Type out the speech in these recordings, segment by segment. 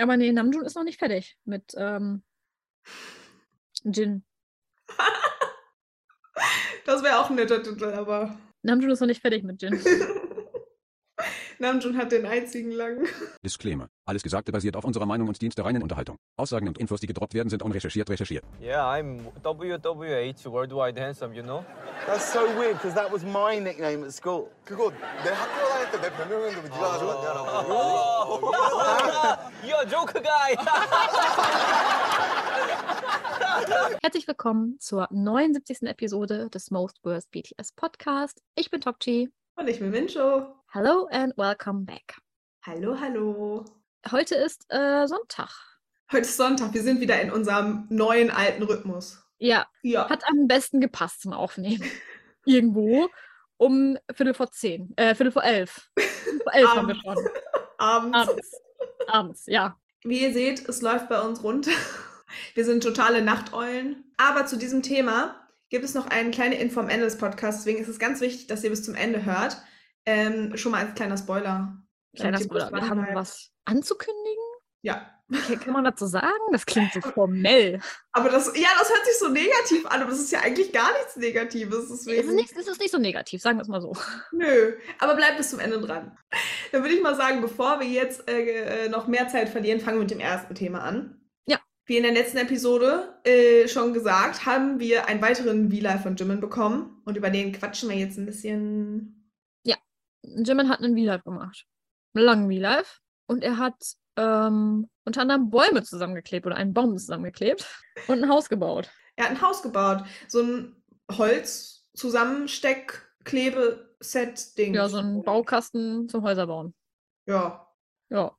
Aber nee, Namjoon ist noch nicht fertig mit ähm, Jin. das wäre auch ein netter Titel, aber. Namjoon ist noch nicht fertig mit Jin. Namjoon hat den einzigen langen. Disclaimer. Alles Gesagte basiert auf unserer Meinung und dient der reinen Unterhaltung. Aussagen und Infos, die gedroppt werden, sind unrecherchiert recherchiert. Yeah, I'm WWH Worldwide Handsome, you know? That's so weird because that was my nickname at school. 그거 내 학교 다닐 때 내 별명이었는데 왜 네가 가져갔냐라고. You're a joker guy! Herzlich willkommen zur 79. Episode des Most Worst BTS Podcast. Ich bin Tokchi. Und ich bin Mincho. Hello and welcome back. Hallo, hallo. Heute ist äh, Sonntag. Heute ist Sonntag. Wir sind wieder in unserem neuen alten Rhythmus. Ja, Ja. hat am besten gepasst zum Aufnehmen. Irgendwo um Viertel vor zehn, äh, Viertel vor elf. Viertel vor elf haben wir schon. Abends. Abends. Abends, ja. Wie ihr seht, es läuft bei uns rund. Wir sind totale Nachteulen. Aber zu diesem Thema gibt es noch eine kleine Info am Ende des Podcasts. Deswegen ist es ganz wichtig, dass ihr bis zum Ende hört. Ähm, schon mal als kleiner Spoiler. Kleiner Spoiler. Wir haben dranbleibt. was anzukündigen? Ja. Okay, kann man dazu sagen? Das klingt so formell. Aber das, ja, das hört sich so negativ an, aber das ist ja eigentlich gar nichts Negatives. Es ist, Deswegen, nicht, es ist nicht so negativ, sagen wir es mal so. Nö, aber bleibt bis zum Ende dran. Dann würde ich mal sagen, bevor wir jetzt äh, äh, noch mehr Zeit verlieren, fangen wir mit dem ersten Thema an. Ja. Wie in der letzten Episode äh, schon gesagt, haben wir einen weiteren V-Live von Jimin bekommen und über den quatschen wir jetzt ein bisschen. Jimin hat einen V-Live gemacht. Einen langen V-Live. Und er hat ähm, unter anderem Bäume zusammengeklebt oder einen Baum zusammengeklebt und ein Haus gebaut. Er hat ein Haus gebaut, so ein Holz-Zusammensteck-Klebe-Set-Ding. Ja, so ein Baukasten zum Häuserbauen. Ja. Ja.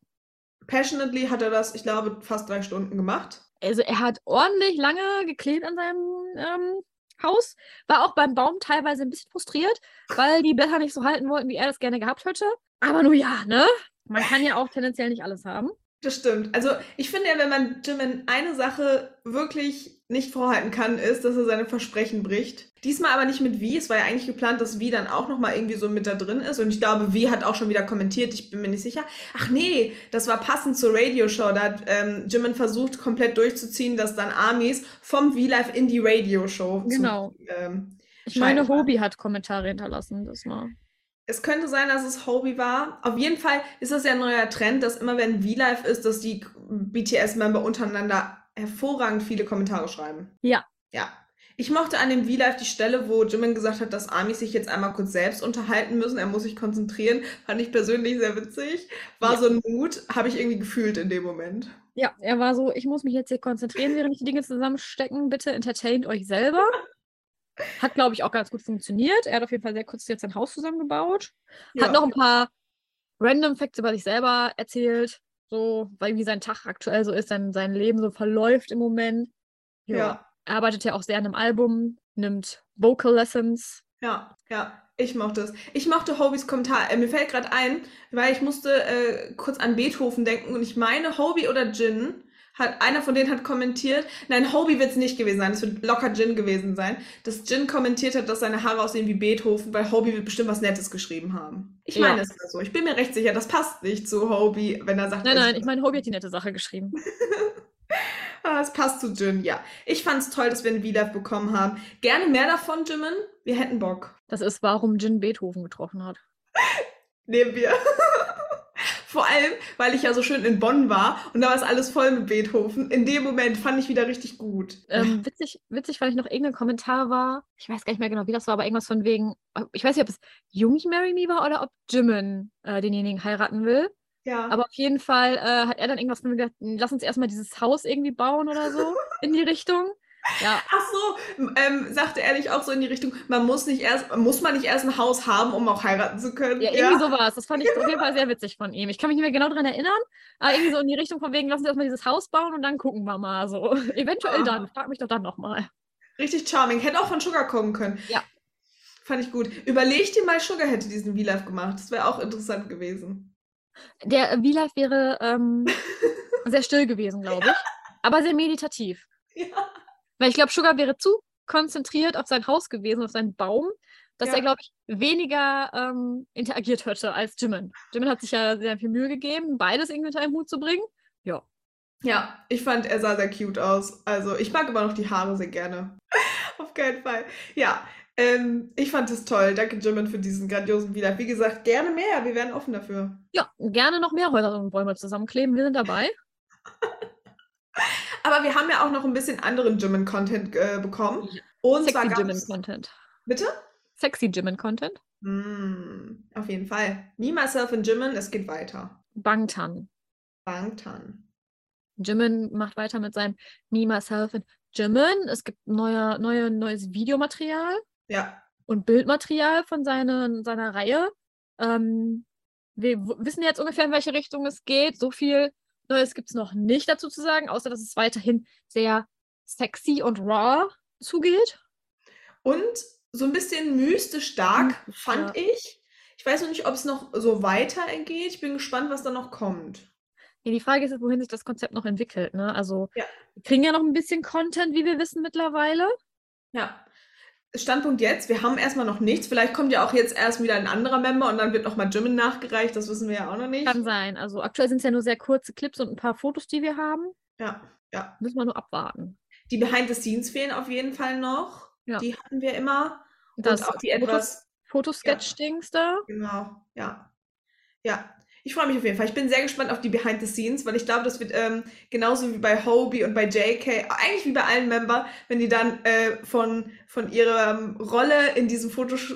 Passionately hat er das, ich glaube, fast drei Stunden gemacht. Also er hat ordentlich lange geklebt an seinem ähm, Haus. War auch beim Baum teilweise ein bisschen frustriert, weil die Blätter nicht so halten wollten, wie er das gerne gehabt hätte. Aber nun ja, ne? Man kann ja auch tendenziell nicht alles haben. Das stimmt. Also ich finde ja, wenn man Jimin eine Sache wirklich nicht vorhalten kann, ist, dass er seine Versprechen bricht. Diesmal aber nicht mit Wie. Es war ja eigentlich geplant, dass Wie dann auch nochmal irgendwie so mit da drin ist. Und ich glaube, Wie hat auch schon wieder kommentiert. Ich bin mir nicht sicher. Ach nee, das war passend zur Radioshow. Da hat ähm, Jimin versucht, komplett durchzuziehen, dass dann Armies vom V-Live in die Radioshow Genau. Zu, ähm, Ich meine. Hobie hat Kommentare hinterlassen. Das mal. Es könnte sein, dass es Hobie war. Auf jeden Fall ist das ja ein neuer Trend, dass immer wenn V-Live ist, dass die BTS-Member untereinander hervorragend viele Kommentare schreiben. Ja. Ja. Ich mochte an dem V-Live die Stelle, wo Jimin gesagt hat, dass Army sich jetzt einmal kurz selbst unterhalten müssen. Er muss sich konzentrieren. Fand ich persönlich sehr witzig. War Ja. so ein Mut, habe ich irgendwie gefühlt in dem Moment. Ja, er war so, ich muss mich jetzt hier konzentrieren, während die Dinge zusammenstecken. Bitte entertaint euch selber. Hat, glaube ich, auch ganz gut funktioniert. Er hat auf jeden Fall sehr kurz jetzt sein Haus zusammengebaut. Ja. Hat noch ein paar random Facts über sich selber erzählt. So, weil wie sein Tag aktuell so ist, sein, sein Leben so verläuft im Moment. Ja. Er arbeitet ja auch sehr an einem Album, nimmt Vocal Lessons. Ja, ja, ich mochte es. Ich mochte Hobies Kommentar. Äh, mir fällt gerade ein, weil ich musste äh, kurz an Beethoven denken und ich meine, Hobie oder Jin hat, einer von denen hat kommentiert, nein, Hobie wird es nicht gewesen sein, es wird locker Jin gewesen sein, dass Jin kommentiert hat, dass seine Haare aussehen wie Beethoven, weil Hobie wird bestimmt was Nettes geschrieben haben. Ich Ja. meine, es so. Ich bin mir recht sicher, das passt nicht zu Hobie, wenn er sagt, Nein, nein, ich meine, Hobie hat die nette Sache geschrieben. Ah, es passt zu Jin, ja. Ich fand es toll, dass wir ein V-Live bekommen haben. Gerne mehr davon, Jimin. Wir hätten Bock. Das ist, warum Jin Beethoven getroffen hat. Nehmen wir. Vor allem, weil ich ja so schön in Bonn war und da war es alles voll mit Beethoven. In dem Moment fand ich wieder richtig gut. Ähm, witzig, witzig, weil ich noch irgendein Kommentar war. Ich weiß gar nicht mehr genau, wie das war, aber irgendwas von wegen, ich weiß nicht, ob es Jungi Marry Me war oder ob Jimin äh, denjenigen heiraten will. ja. Aber auf jeden Fall äh, hat er dann irgendwas von mir gesagt, lass uns erstmal dieses Haus irgendwie bauen oder so in die Richtung. Ja, Ach so, ähm, sagte er nicht auch so in die Richtung, man muss nicht erst, muss man nicht erst ein Haus haben, um auch heiraten zu können? ja irgendwie so war es. Das fand ich auf jeden Fall sehr witzig von ihm. Ich kann mich nicht mehr genau daran erinnern, aber irgendwie so in die Richtung von wegen, lass uns erstmal dieses Haus bauen und dann gucken wir mal so. Eventuell Ah. dann. Frag mich doch dann nochmal. Richtig charming. Hätte auch von Sugar kommen können. Ja. Fand ich gut. Überleg dir mal, Sugar hätte diesen V-Live gemacht. Das wäre auch interessant gewesen. Der äh, V-Life wäre ähm, sehr still gewesen, glaube ich. Aber sehr meditativ. Ja. Weil ich glaube, Sugar wäre zu konzentriert auf sein Haus gewesen, auf seinen Baum, dass Ja. er, glaube ich, weniger ähm, interagiert hätte als Jimin. Jimin hat sich ja sehr viel Mühe gegeben, beides irgendwie unter einen Hut zu bringen. Ja. Ja, ich fand, er sah sehr cute aus. Also, ich mag immer noch die Haare sehr gerne. Auf keinen Fall. Ja, ähm, ich fand es toll. Danke, Jimin, für diesen grandiosen Wiederhalt. Wie gesagt, gerne mehr. Wir wären offen dafür. Ja, gerne noch mehr Häuser und Bäume zusammenkleben. Wir sind dabei. Aber wir haben ja auch noch ein bisschen anderen Jimin-Content äh, bekommen. Und Sexy Jimin-Content. Bitte? Sexy Jimin-Content. Mm, auf jeden Fall. Me, Myself and Jimin, es geht weiter. Bangtan. Bangtan. Jimin macht weiter mit seinem Me, Myself and Jimin. Es gibt neue, neue, neues Videomaterial Ja. und Bildmaterial von seine, seiner Reihe. Ähm, wir wissen jetzt ungefähr, in welche Richtung es geht. So viel Neues gibt es noch nicht dazu zu sagen, außer dass es weiterhin sehr sexy und raw zugeht. Und so ein bisschen mystisch stark, Mystisch, fand ich. Ich weiß noch nicht, ob es noch so weitergeht. Ich bin gespannt, was da noch kommt. Ja, die Frage ist jetzt, wohin sich das Konzept noch entwickelt. Ne? Also, Ja. wir kriegen ja noch ein bisschen Content, wie wir wissen mittlerweile. Ja. Standpunkt jetzt, wir haben erstmal noch nichts. Vielleicht kommt ja auch jetzt erst wieder ein anderer Member und dann wird nochmal Jimin nachgereicht. Das wissen wir ja auch noch nicht. Kann sein. Also, aktuell sind es ja nur sehr kurze Clips und ein paar Fotos, die wir haben. Ja, ja. Müssen wir nur abwarten. Die Behind the Scenes fehlen auf jeden Fall noch. Ja. Die hatten wir immer. Und Das auch die Fotos- etwas. Fotosketch-Dings da. Genau, ja. Ja. Ich freue mich auf jeden Fall. Ich bin sehr gespannt auf die Behind the Scenes, weil ich glaube, das wird ähm, genauso wie bei Hobie und bei JK, eigentlich wie bei allen Member, wenn die dann äh, von, von ihrer ähm, Rolle in diesem Fotos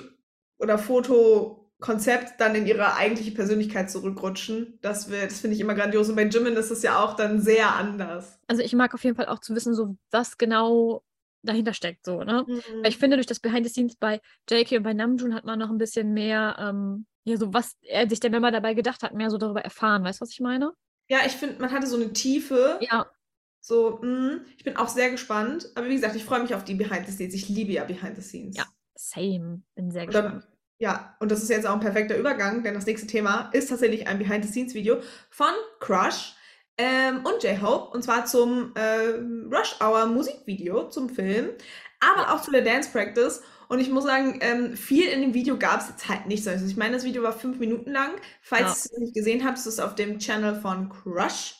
oder Fotokonzept dann in ihre eigentliche Persönlichkeit zurückrutschen. Das wird, das finde ich immer grandios. Und bei Jimin ist es ja auch dann sehr anders. Also, ich mag auf jeden Fall auch zu wissen, so was genau dahinter steckt. So, ne? Weil ich finde, durch das Behind the Scenes bei JK und bei Namjoon hat man noch ein bisschen mehr, ähm, ja, so was er sich der Member dabei gedacht hat, mehr so darüber erfahren. Weißt du, was ich meine? Ja, ich finde, man hatte so eine Tiefe. Ja, So, mh, ich bin auch sehr gespannt. Aber wie gesagt, ich freue mich auf die Behind the Scenes. Ich liebe ja Behind the Scenes. Ja. same. Bin sehr Und dann, gespannt. ja, und das ist jetzt auch ein perfekter Übergang, denn das nächste Thema ist tatsächlich ein Behind-the-Scenes-Video von Crush ähm, und J-Hope, und zwar zum ähm, Rush Hour Musikvideo, zum Film, aber auch zu der Dance Practice. Und ich muss sagen, ähm, viel in dem Video gab es jetzt halt nicht. Also ich meine, das Video war fünf Minuten lang. Falls Ja. ihr es nicht gesehen habt, ist es auf dem Channel von Crush.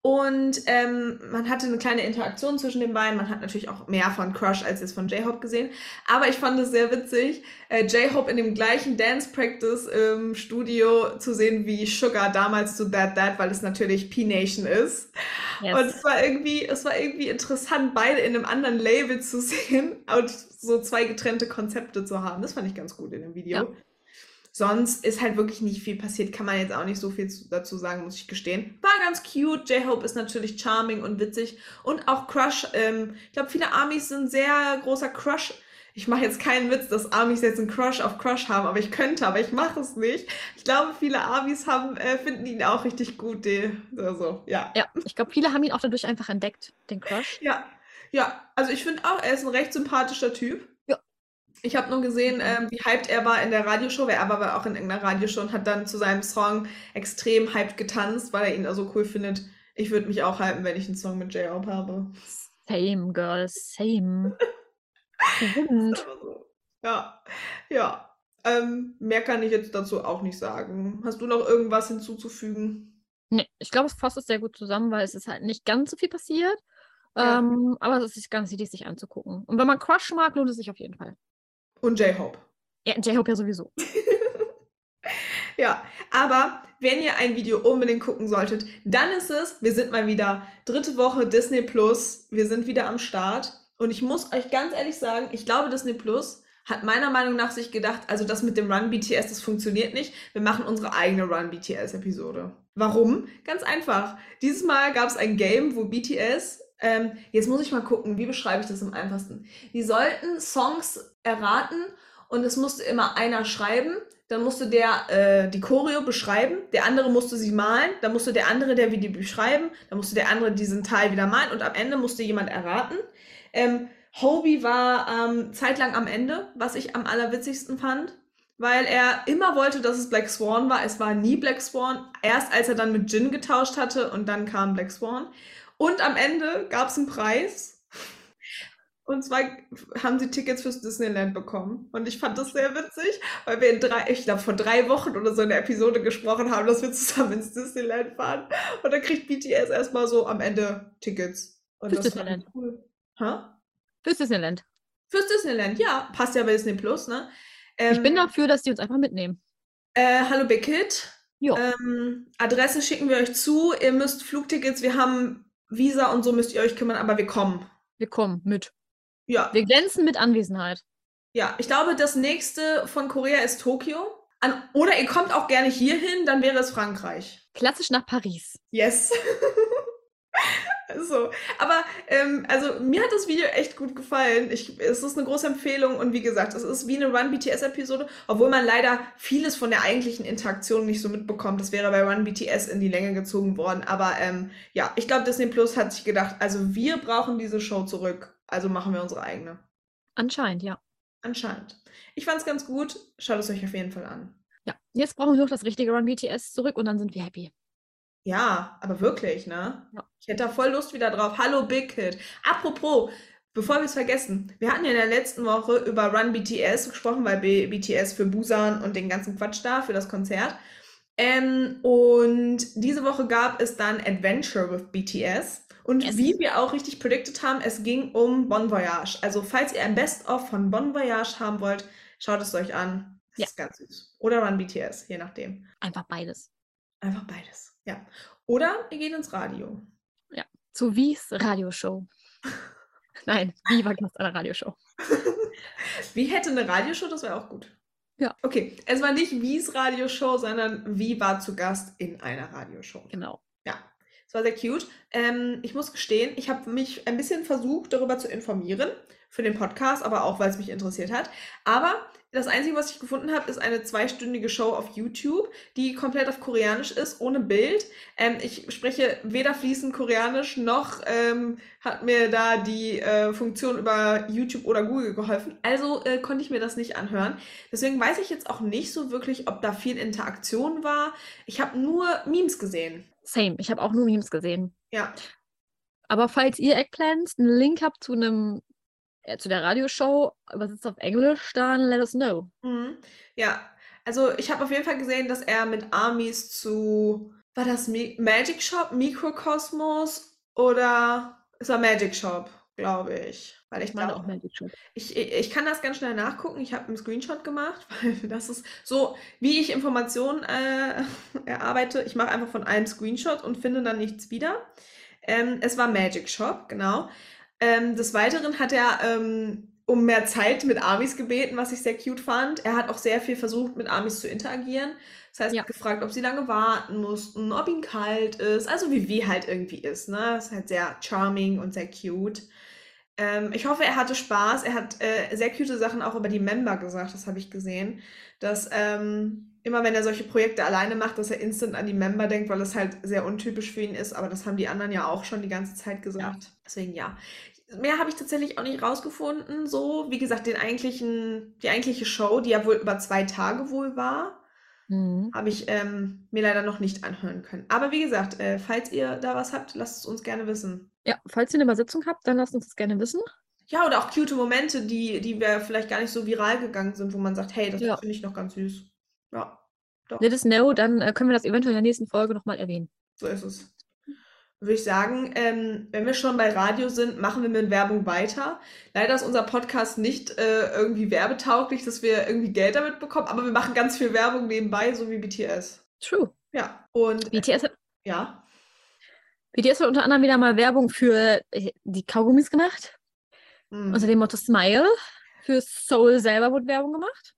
Und ähm, man hatte eine kleine Interaktion zwischen den beiden. Man hat natürlich auch mehr von Crush als jetzt von J-Hope gesehen. Aber ich fand es sehr witzig, äh, J-Hope in dem gleichen Dance Practice im Studio zu sehen wie Sugar damals zu That That, weil es natürlich P-Nation ist. Yes. Und es war irgendwie, es war irgendwie interessant, beide in einem anderen Label zu sehen und so zwei getrennte Konzepte zu haben. Das fand ich ganz gut in dem Video. Ja. Sonst ist halt wirklich nicht viel passiert, kann man jetzt auch nicht so viel zu, dazu sagen, muss ich gestehen. War ganz cute. J-Hope ist natürlich charming und witzig. Und auch Crush. Ähm, ich glaube, viele Amis sind sehr großer Crush. Ich mache jetzt keinen Witz, dass Amis jetzt einen Crush auf Crush haben, aber ich könnte, aber ich mache es nicht. Ich glaube, viele Amis haben, äh, finden ihn auch richtig gut. Die, also, ja. ja, ich glaube, viele haben ihn auch dadurch einfach entdeckt, den Crush. Ja, ja, also ich finde auch, er ist ein recht sympathischer Typ. Ja. Ich habe nur gesehen, ähm, wie hyped er war in der Radioshow, weil er war aber auch in irgendeiner Radioshow und hat dann zu seinem Song extrem hyped getanzt, weil er ihn also cool findet. Ich würde mich auch hypen, wenn ich einen Song mit J-Hope habe. Same, girl, same. So. Ja, ja. Ähm, mehr kann ich jetzt dazu auch nicht sagen. Hast du noch irgendwas hinzuzufügen? Nee, ich glaube, es fasst es sehr gut zusammen, weil es ist halt nicht ganz so viel passiert. Ja. Ähm, aber es ist ganz wichtig, sich anzugucken. Und wenn man Crush mag, lohnt es sich auf jeden Fall. Und J-Hope. Ja, J-Hope ja sowieso. Ja, aber wenn ihr ein Video unbedingt gucken solltet, dann ist es, wir sind mal wieder dritte Woche Disney Plus, wir sind wieder am Start und ich muss euch ganz ehrlich sagen, ich glaube Disney Plus hat meiner Meinung nach sich gedacht, also das mit dem Run BTS, das funktioniert nicht, wir machen unsere eigene Run BTS Episode. Warum? Ganz einfach. Dieses Mal gab es ein Game, wo BTS ähm, jetzt muss ich mal gucken, wie beschreibe ich das am einfachsten. Die sollten Songs erraten und es musste immer einer schreiben, dann musste der äh, die Choreo beschreiben, der andere musste sie malen, dann musste der andere der Video beschreiben, dann musste der andere diesen Teil wieder malen und am Ende musste jemand erraten. Ähm, Hobie war ähm, zeitlang am Ende, was ich am allerwitzigsten fand, weil er immer wollte, dass es Black Swan war. Es war nie Black Swan, erst als er dann mit Jin getauscht hatte und dann kam Black Swan. Und am Ende gab es einen Preis. Und zwar haben sie Tickets fürs Disneyland bekommen. Und ich fand das sehr witzig, weil wir in drei, ich glaube, vor drei Wochen oder so in der Episode gesprochen haben, dass wir zusammen ins Disneyland fahren. Und dann kriegt BTS erstmal so am Ende Tickets. Und Fürs Disneyland. cool. Fürs Disneyland. Fürs Disneyland, ja. Passt ja bei Disney Plus, ne? Ich bin Ähm, dafür, dass die uns einfach mitnehmen. Äh, hallo Big Kid. Ähm, Adresse schicken wir euch zu. Ihr müsst Flugtickets, wir haben Visa und so müsst ihr euch kümmern, aber wir kommen. Wir kommen mit. Ja, Wir glänzen mit Anwesenheit. ja. Ich glaube, das nächste von Korea ist Tokio. An, oder ihr kommt auch gerne hierhin, dann wäre es Frankreich. Klassisch nach Paris. Yes. So, aber ähm, also mir hat das Video echt gut gefallen. Ich, es ist eine große Empfehlung und wie gesagt, es ist wie eine Run BTS Episode, obwohl man leider vieles von der eigentlichen Interaktion nicht so mitbekommt. Das wäre bei Run BTS in die Länge gezogen worden. Aber ähm, ja, ich glaube, Disney Plus hat sich gedacht, also wir brauchen diese Show zurück, also machen wir unsere eigene. Anscheinend, ja. Anscheinend. Ich fand's ganz gut. Schaut es euch auf jeden Fall an. Ja. Jetzt brauchen wir noch das richtige Run BTS zurück und dann sind wir happy. Ja, aber wirklich, ne? Ja. Ich hätte da voll Lust wieder drauf. Hallo Big Kid. Apropos, bevor wir es vergessen, wir hatten ja in der letzten Woche über Run BTS gesprochen, weil B BTS für Busan und den ganzen Quatsch da, für das Konzert. Ähm, und diese Woche gab es dann Adventure with BTS. Und Yes. wie wir auch richtig predicted haben, es ging um Bon Voyage. Also, falls ihr ein Best-of von Bon Voyage haben wollt, schaut es euch an. Das Ja. ist ganz süß. Oder Run BTS, je nachdem. Einfach beides. Einfach beides. Ja. Oder ihr geht ins Radio. Zu Wies Radioshow. Nein, Wie war Gast einer Radioshow. Wie hätte eine Radioshow, das wäre auch gut. Ja. Okay, es war nicht Wies Radioshow, sondern Wie war zu Gast in einer Radioshow. Genau. Ja, es war sehr cute. Ähm, ich muss gestehen, ich habe mich ein bisschen versucht, darüber zu informieren für den Podcast, aber auch, weil es mich interessiert hat. Aber das Einzige, was ich gefunden habe, ist eine zweistündige Show auf YouTube, die komplett auf Koreanisch ist, ohne Bild. Ähm, ich spreche weder fließend Koreanisch, noch ähm, hat mir da die äh, Funktion über YouTube oder Google geholfen. Also äh, konnte ich mir das nicht anhören. Deswegen weiß ich jetzt auch nicht so wirklich, ob da viel Interaktion war. Ich habe nur Memes gesehen. Same. Ich habe auch nur Memes gesehen. Ja, Aber falls ihr Eggplants einen Link habt zu einem zu der Radioshow, übersetzt auf Englisch, dann let us know. Mhm. Ja, also ich habe auf jeden Fall gesehen, dass er mit Armies zu, war das Mi Magic Shop, Mikrokosmos oder es war Magic Shop, glaube ich. Weil ich Ich meine glaub- auch Magic Shop. ich, ich ich kann das ganz schnell nachgucken. Ich habe einen Screenshot gemacht, weil das ist so, wie ich Informationen äh, erarbeite. Ich mache einfach von einem Screenshot und finde dann nichts wieder. Ähm, es war Magic Shop, genau. Ähm, des Weiteren hat er ähm, um mehr Zeit mit Amis gebeten, was ich sehr cute fand. Er hat auch sehr viel versucht, mit Amis zu interagieren. Das heißt, Ja. gefragt, ob sie lange warten mussten, ob ihnen kalt ist. Also wie wie halt irgendwie ist, ne? Ist halt sehr charming und sehr cute. Ähm, ich hoffe, er hatte Spaß. Er hat äh, sehr cute Sachen auch über die Member gesagt, das habe ich gesehen. Dass ähm, immer wenn er solche Projekte alleine macht, dass er instant an die Member denkt, weil es halt sehr untypisch für ihn ist. Aber das haben die anderen ja auch schon die ganze Zeit gesagt. Deswegen ja. Mehr habe ich tatsächlich auch nicht rausgefunden. So, wie gesagt, den eigentlichen, die eigentliche Show, die ja wohl über zwei Tage wohl war, Mhm. habe ich ähm, mir leider noch nicht anhören können. Aber wie gesagt, äh, falls ihr da was habt, lasst es uns gerne wissen. Ja, falls ihr eine Übersetzung habt, dann lasst uns das gerne wissen. Ja, oder auch cute Momente, die, die wir vielleicht gar nicht so viral gegangen sind, wo man sagt, hey, das Ja. finde ich noch ganz süß. Ja, doch, Let us know, dann äh, können wir das eventuell in der nächsten Folge nochmal erwähnen. so ist es. Würde ich sagen, ähm, wenn wir schon bei Radio sind, machen wir mit Werbung weiter. Leider ist unser Podcast nicht äh, irgendwie werbetauglich, dass wir irgendwie Geld damit bekommen, aber wir machen ganz viel Werbung nebenbei, so wie BTS. True. Ja, und BTS hat, ja, BTS hat unter anderem wieder mal Werbung für äh, die Kaugummis gemacht. mm, Unter dem Motto Smile. Für Soul selber wurde Werbung gemacht.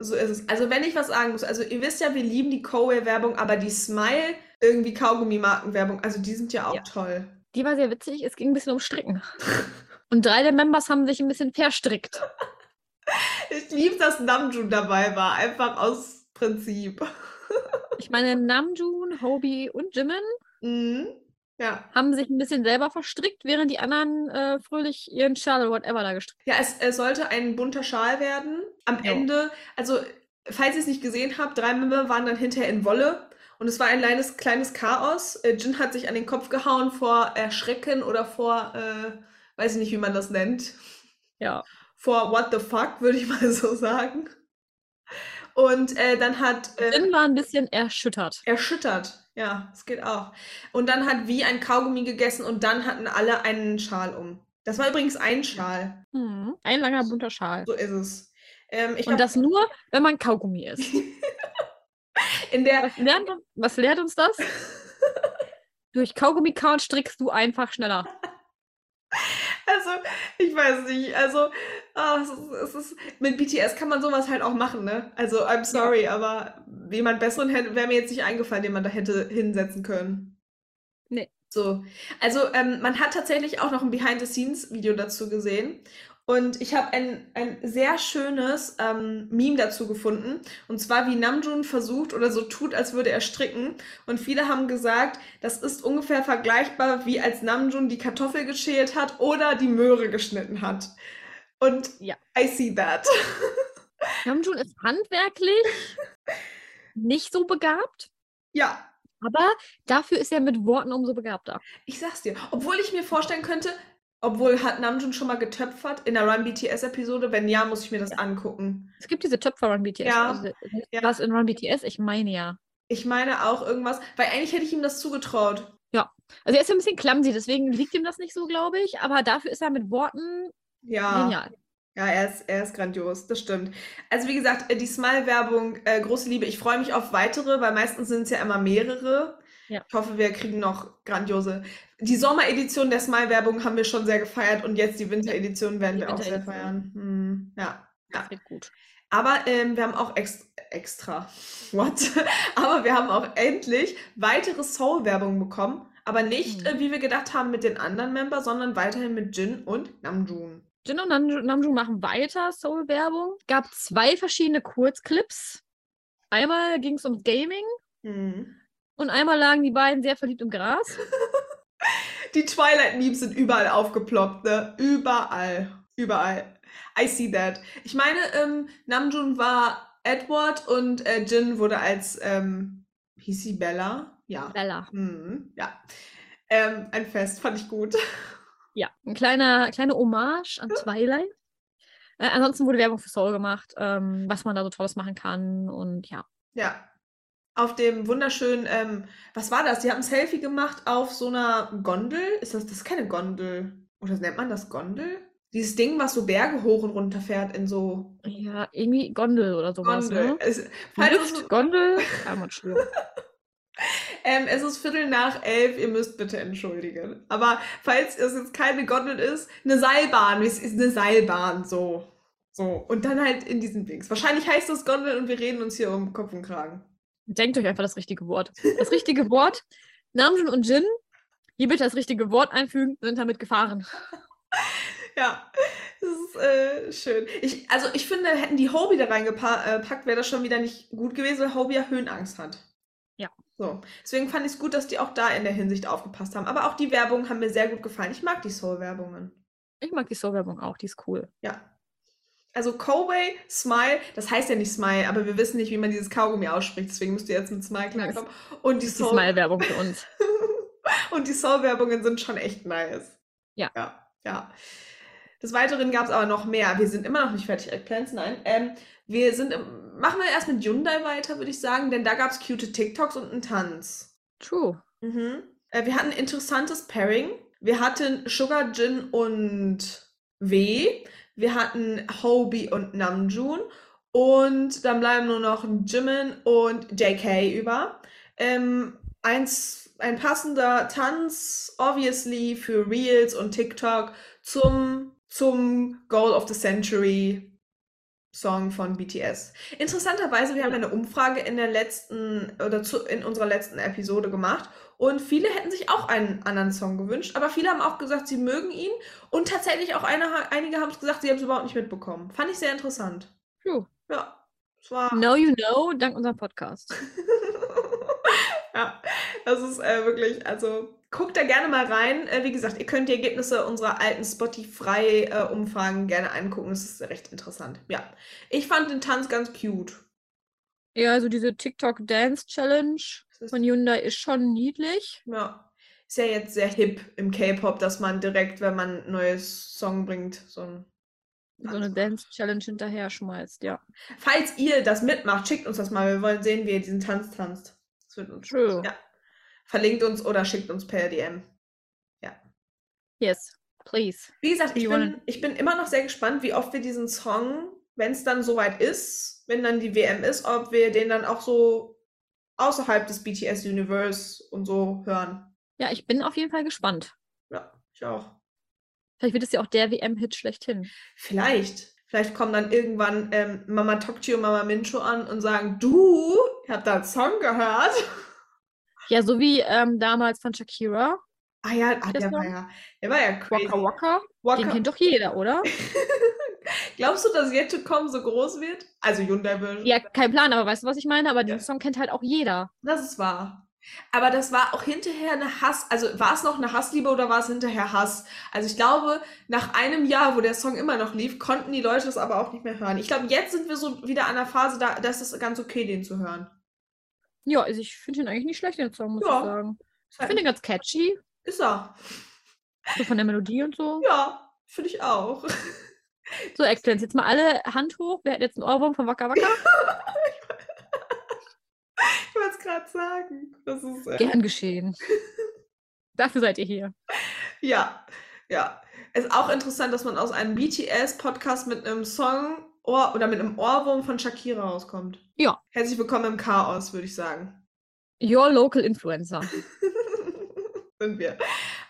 so ist es. Also wenn ich was sagen muss, also ihr wisst ja, wir lieben die Koei-Werbung, aber die Smile, irgendwie Kaugummi-Marken-Werbung, also die sind ja auch Ja. toll. Die war sehr witzig. Es ging ein bisschen um Stricken. Und drei der Members haben sich ein bisschen verstrickt. Ich liebe, dass Namjoon dabei war, einfach aus Prinzip. Ich meine, Namjoon, Hobie und Jimin Mhm. Ja. haben sich ein bisschen selber verstrickt, während die anderen äh, fröhlich ihren Schal oder whatever da gestrickt Ja, es, es sollte ein bunter Schal werden. Am Jo. Ende, also falls ihr es nicht gesehen habt, drei Member waren dann hinterher in Wolle und es war ein kleines, kleines Chaos. Äh, Jin hat sich an den Kopf gehauen vor Erschrecken oder vor, äh, weiß ich nicht, wie man das nennt. Ja. vor What the fuck, würde ich mal so sagen. Und äh, dann hat äh, Jin war ein bisschen erschüttert. erschüttert. Ja, es geht auch. Und dann hat wie ein Kaugummi gegessen und dann hatten alle einen Schal um. Das war übrigens ein Schal. Mhm. Ein langer bunter Schal. So ist es. Ähm, ich Und das nur, wenn man Kaugummi isst. in der Was lernt, was lehrt uns das? Durch Kaugummi kauen strickst du einfach schneller. Also, ich weiß nicht. Also, ah, es ist, es ist, mit BTS kann man sowas halt auch machen, ne? Also, I'm sorry, aber jemand besseren hätte, wäre mir jetzt nicht eingefallen, den man da hätte hinsetzen können. Nee. So. Also, ähm, man hat tatsächlich auch noch ein Behind-the-Scenes-Video dazu gesehen. Und ich habe ein, ein sehr schönes ähm, Meme dazu gefunden. Und zwar, wie Namjoon versucht oder so tut, als würde er stricken. Und viele haben gesagt, das ist ungefähr vergleichbar, wie als Namjoon die Kartoffel geschält hat oder die Möhre geschnitten hat. Und Ja. I see that. Namjoon ist handwerklich nicht so begabt, ja, aber dafür ist er mit Worten umso begabter. ich sag's dir. Obwohl ich mir vorstellen könnte, obwohl hat Namjoon schon mal getöpfert in der Run BTS-Episode? Wenn ja, muss ich mir das angucken. Es gibt diese Töpfer Run BTS. Ja. Also, Ja. Was in Run BTS? Ich meine ja. Ich meine auch irgendwas, weil eigentlich hätte ich ihm das zugetraut. Also er ist ja ein bisschen clumsy, deswegen liegt ihm das nicht so, glaube ich. Aber dafür ist er mit Worten Ja. genial. Ja, er ist, er ist grandios, das stimmt. Also wie gesagt, äh, die Smile-Werbung, äh, große Liebe. Ich freue mich auf weitere, weil meistens sind es ja immer mehrere. Ja. Ich hoffe, wir kriegen noch grandiose. Die Sommeredition der Smile-Werbung haben wir schon sehr gefeiert und jetzt die Winteredition werden Die wir auch sehr feiern. Hm, ja. Das Ja. wird gut. Aber ähm, wir haben auch ex extra. What? Aber wir haben auch endlich weitere Soul-Werbung bekommen. Aber nicht, Mhm. äh, wie wir gedacht haben, mit den anderen Membern, sondern weiterhin mit Jin und Namjoon. Jin und Namjoon Namjoon machen weiter Soul-Werbung. Gab zwei verschiedene Kurzclips. Einmal ging es ums Gaming Hm. Und einmal lagen die beiden sehr verliebt im Gras. Die Twilight-Memes sind überall aufgeploppt, ne? Überall. Überall. I see that. Ich meine, ähm, Namjoon war Edward und äh, Jin wurde als, ähm, hieß sie Bella? Ja. Bella. Hm, ja. Ähm, ein Fest, fand ich gut. Ja, ein kleiner, kleine Hommage an Twilight. Äh, ansonsten wurde Werbung für Soul gemacht, ähm, was man da so Tolles machen kann. Und ja, Ja. Auf dem wunderschönen, ähm, was war das? Die haben ein Selfie gemacht auf so einer Gondel. Ist das, das ist keine Gondel. Oder nennt man das Gondel? Dieses Ding, was so Berge hoch und runter fährt in so ja irgendwie Gondel oder sowas. Gondel. Ne? Es, Lift, Gondel, Armutschwur. ähm, es ist Viertel nach elf, ihr müsst bitte entschuldigen. Aber falls es jetzt keine Gondel ist, eine Seilbahn. Es ist eine Seilbahn, so. So. Und dann halt in diesen Dings. Wahrscheinlich heißt das Gondel und wir reden uns hier um Kopf und Kragen. Denkt euch einfach das richtige Wort. Das richtige Wort, Namjoon und Jin, hier bitte das richtige Wort einfügen, sind damit gefahren. Ja, das ist äh, schön. Ich, also ich finde, hätten die Hobie da reingepackt, wäre das schon wieder nicht gut gewesen, weil Hobie ja Höhenangst hat. Ja. So. Deswegen fand ich es gut, dass die auch da in der Hinsicht aufgepasst haben. Aber auch die Werbung haben mir sehr gut gefallen. Ich mag die Soul-Werbungen. Ich mag die Soul-Werbung auch, die ist cool. Ja. Also Coway, Smile, das heißt ja nicht Smile, aber wir wissen nicht, wie man dieses Kaugummi ausspricht, deswegen müsst ihr jetzt mit Smile klarkommen. Und die die Smile-Werbung für uns. Und die Soul-Werbungen sind schon echt nice. Ja. Ja, ja. Des Weiteren gab es aber noch mehr. Wir sind immer noch nicht fertig, Eggplants, nein. Ähm, wir sind, im- machen wir erst mit Hyundai weiter, würde ich sagen, denn da gab es cute TikToks und einen Tanz. True. Mhm. Äh, wir hatten ein interessantes Pairing. Wir hatten Sugar Jin und W. Wir hatten Hobie und Namjoon. Und dann bleiben nur noch Jimin und JK über. Ähm, eins, ein passender Tanz, obviously, für Reels und TikTok zum, zum Goal of the Century Song von BTS. Interessanterweise, wir haben eine Umfrage in der letzten oder zu, in unserer letzten Episode gemacht und viele hätten sich auch einen anderen Song gewünscht, aber viele haben auch gesagt, sie mögen ihn und tatsächlich auch eine, einige haben es gesagt, sie haben es überhaupt nicht mitbekommen. Fand ich sehr interessant. True. Ja, es war. Know you know, dank unserem Podcast. ja, das ist äh, wirklich, also guckt da gerne mal rein. Äh, wie gesagt, ihr könnt die Ergebnisse unserer alten Spotify-Umfragen gerne angucken. Das ist recht interessant. Ja, ich fand den Tanz ganz cute. Ja, also diese TikTok Dance Challenge von Hyundai ist schon niedlich. ja, ist ja jetzt sehr hip im K-Pop, dass man direkt, wenn man ein neues Song bringt, so ein so eine Dance-Challenge hinterher schmeißt, ja. Falls ihr das mitmacht, schickt uns das mal. Wir wollen sehen, wie ihr diesen Tanz tanzt. Das wird uns True. Ja. Verlinkt uns oder schickt uns per DM. Yes, please. Wie gesagt, ich bin, ich bin immer noch sehr gespannt, wie oft wir diesen Song, wenn es dann soweit ist, wenn dann die WM ist, ob wir den dann auch so außerhalb des BTS-Universe und so hören. Ja, ich bin auf jeden Fall gespannt. Ja, ich auch. Vielleicht wird es ja auch der WM-Hit schlechthin. Vielleicht. Vielleicht kommen dann irgendwann ähm, Mama Tokchi und Mama Mincho an und sagen, du, ich hab da einen Song gehört. Ja, so wie ähm, damals von Shakira. Ah ja, ah, der war ja, der war ja crazy. Waka Waka. Waka- Den kennt doch jeder, oder? Glaubst du, dass Yet to Come so groß wird? Also Hyundai Version. Ja, kein Plan, aber weißt du, was ich meine? Aber Ja. den Song kennt halt auch jeder. Das ist wahr. Aber das war auch hinterher eine Hass, also war es noch eine Hassliebe oder war es hinterher Hass? Also ich glaube, nach einem Jahr, wo der Song immer noch lief, konnten die Leute es aber auch nicht mehr hören. Ich glaube, jetzt sind wir so wieder an der Phase, da, da ist es ganz okay, den zu hören. Ja, also ich finde ihn eigentlich nicht schlecht, den Song, muss Ja. ich sagen. Ich finde ihn ganz catchy. Ist er. So von der Melodie und so. Ja, finde ich auch. So, Exzellenz, jetzt mal alle Hand hoch. Wer hat jetzt einen Ohrwurm von Waka Waka? Ich wollte es gerade sagen. Das ist, äh, Gern geschehen. Dafür seid ihr hier. Ja, ja. Es ist auch interessant, dass man aus einem BTS-Podcast mit einem Song Ohr oder mit einem Ohrwurm von Shakira rauskommt. Ja. Herzlich willkommen im Chaos, würde ich sagen. Your local influencer. sind wir.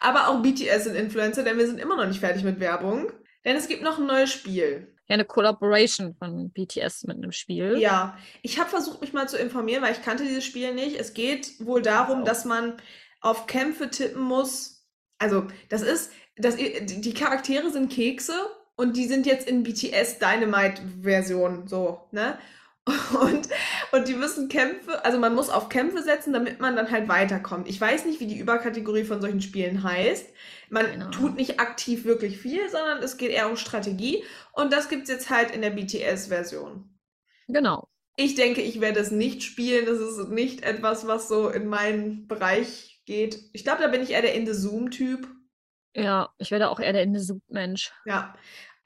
Aber auch BTS sind Influencer, denn wir sind immer noch nicht fertig mit Werbung. Denn es gibt noch ein neues Spiel. Ja, eine Collaboration von BTS mit einem Spiel. Ja, ich habe versucht, mich mal zu informieren, weil ich kannte dieses Spiel nicht. Es geht wohl darum, Wow. dass man auf Kämpfe tippen muss. Also, das ist, das, die die Charaktere sind Kekse und die sind jetzt in BTS Dynamite-Version, so, ne? Und, und die müssen Kämpfe, also man muss auf Kämpfe setzen, damit man dann halt weiterkommt. Ich weiß nicht, wie die Überkategorie von solchen Spielen heißt. Man Genau. tut nicht aktiv wirklich viel, sondern es geht eher um Strategie. Und das gibt's jetzt halt in der BTS-Version. Genau. Ich denke, ich werde es nicht spielen. Das ist nicht etwas, was so in meinen Bereich geht. Ich glaube, da bin ich eher der In the Zoom-Typ. Ja, ich werde auch eher der Indie-Mensch. Ja.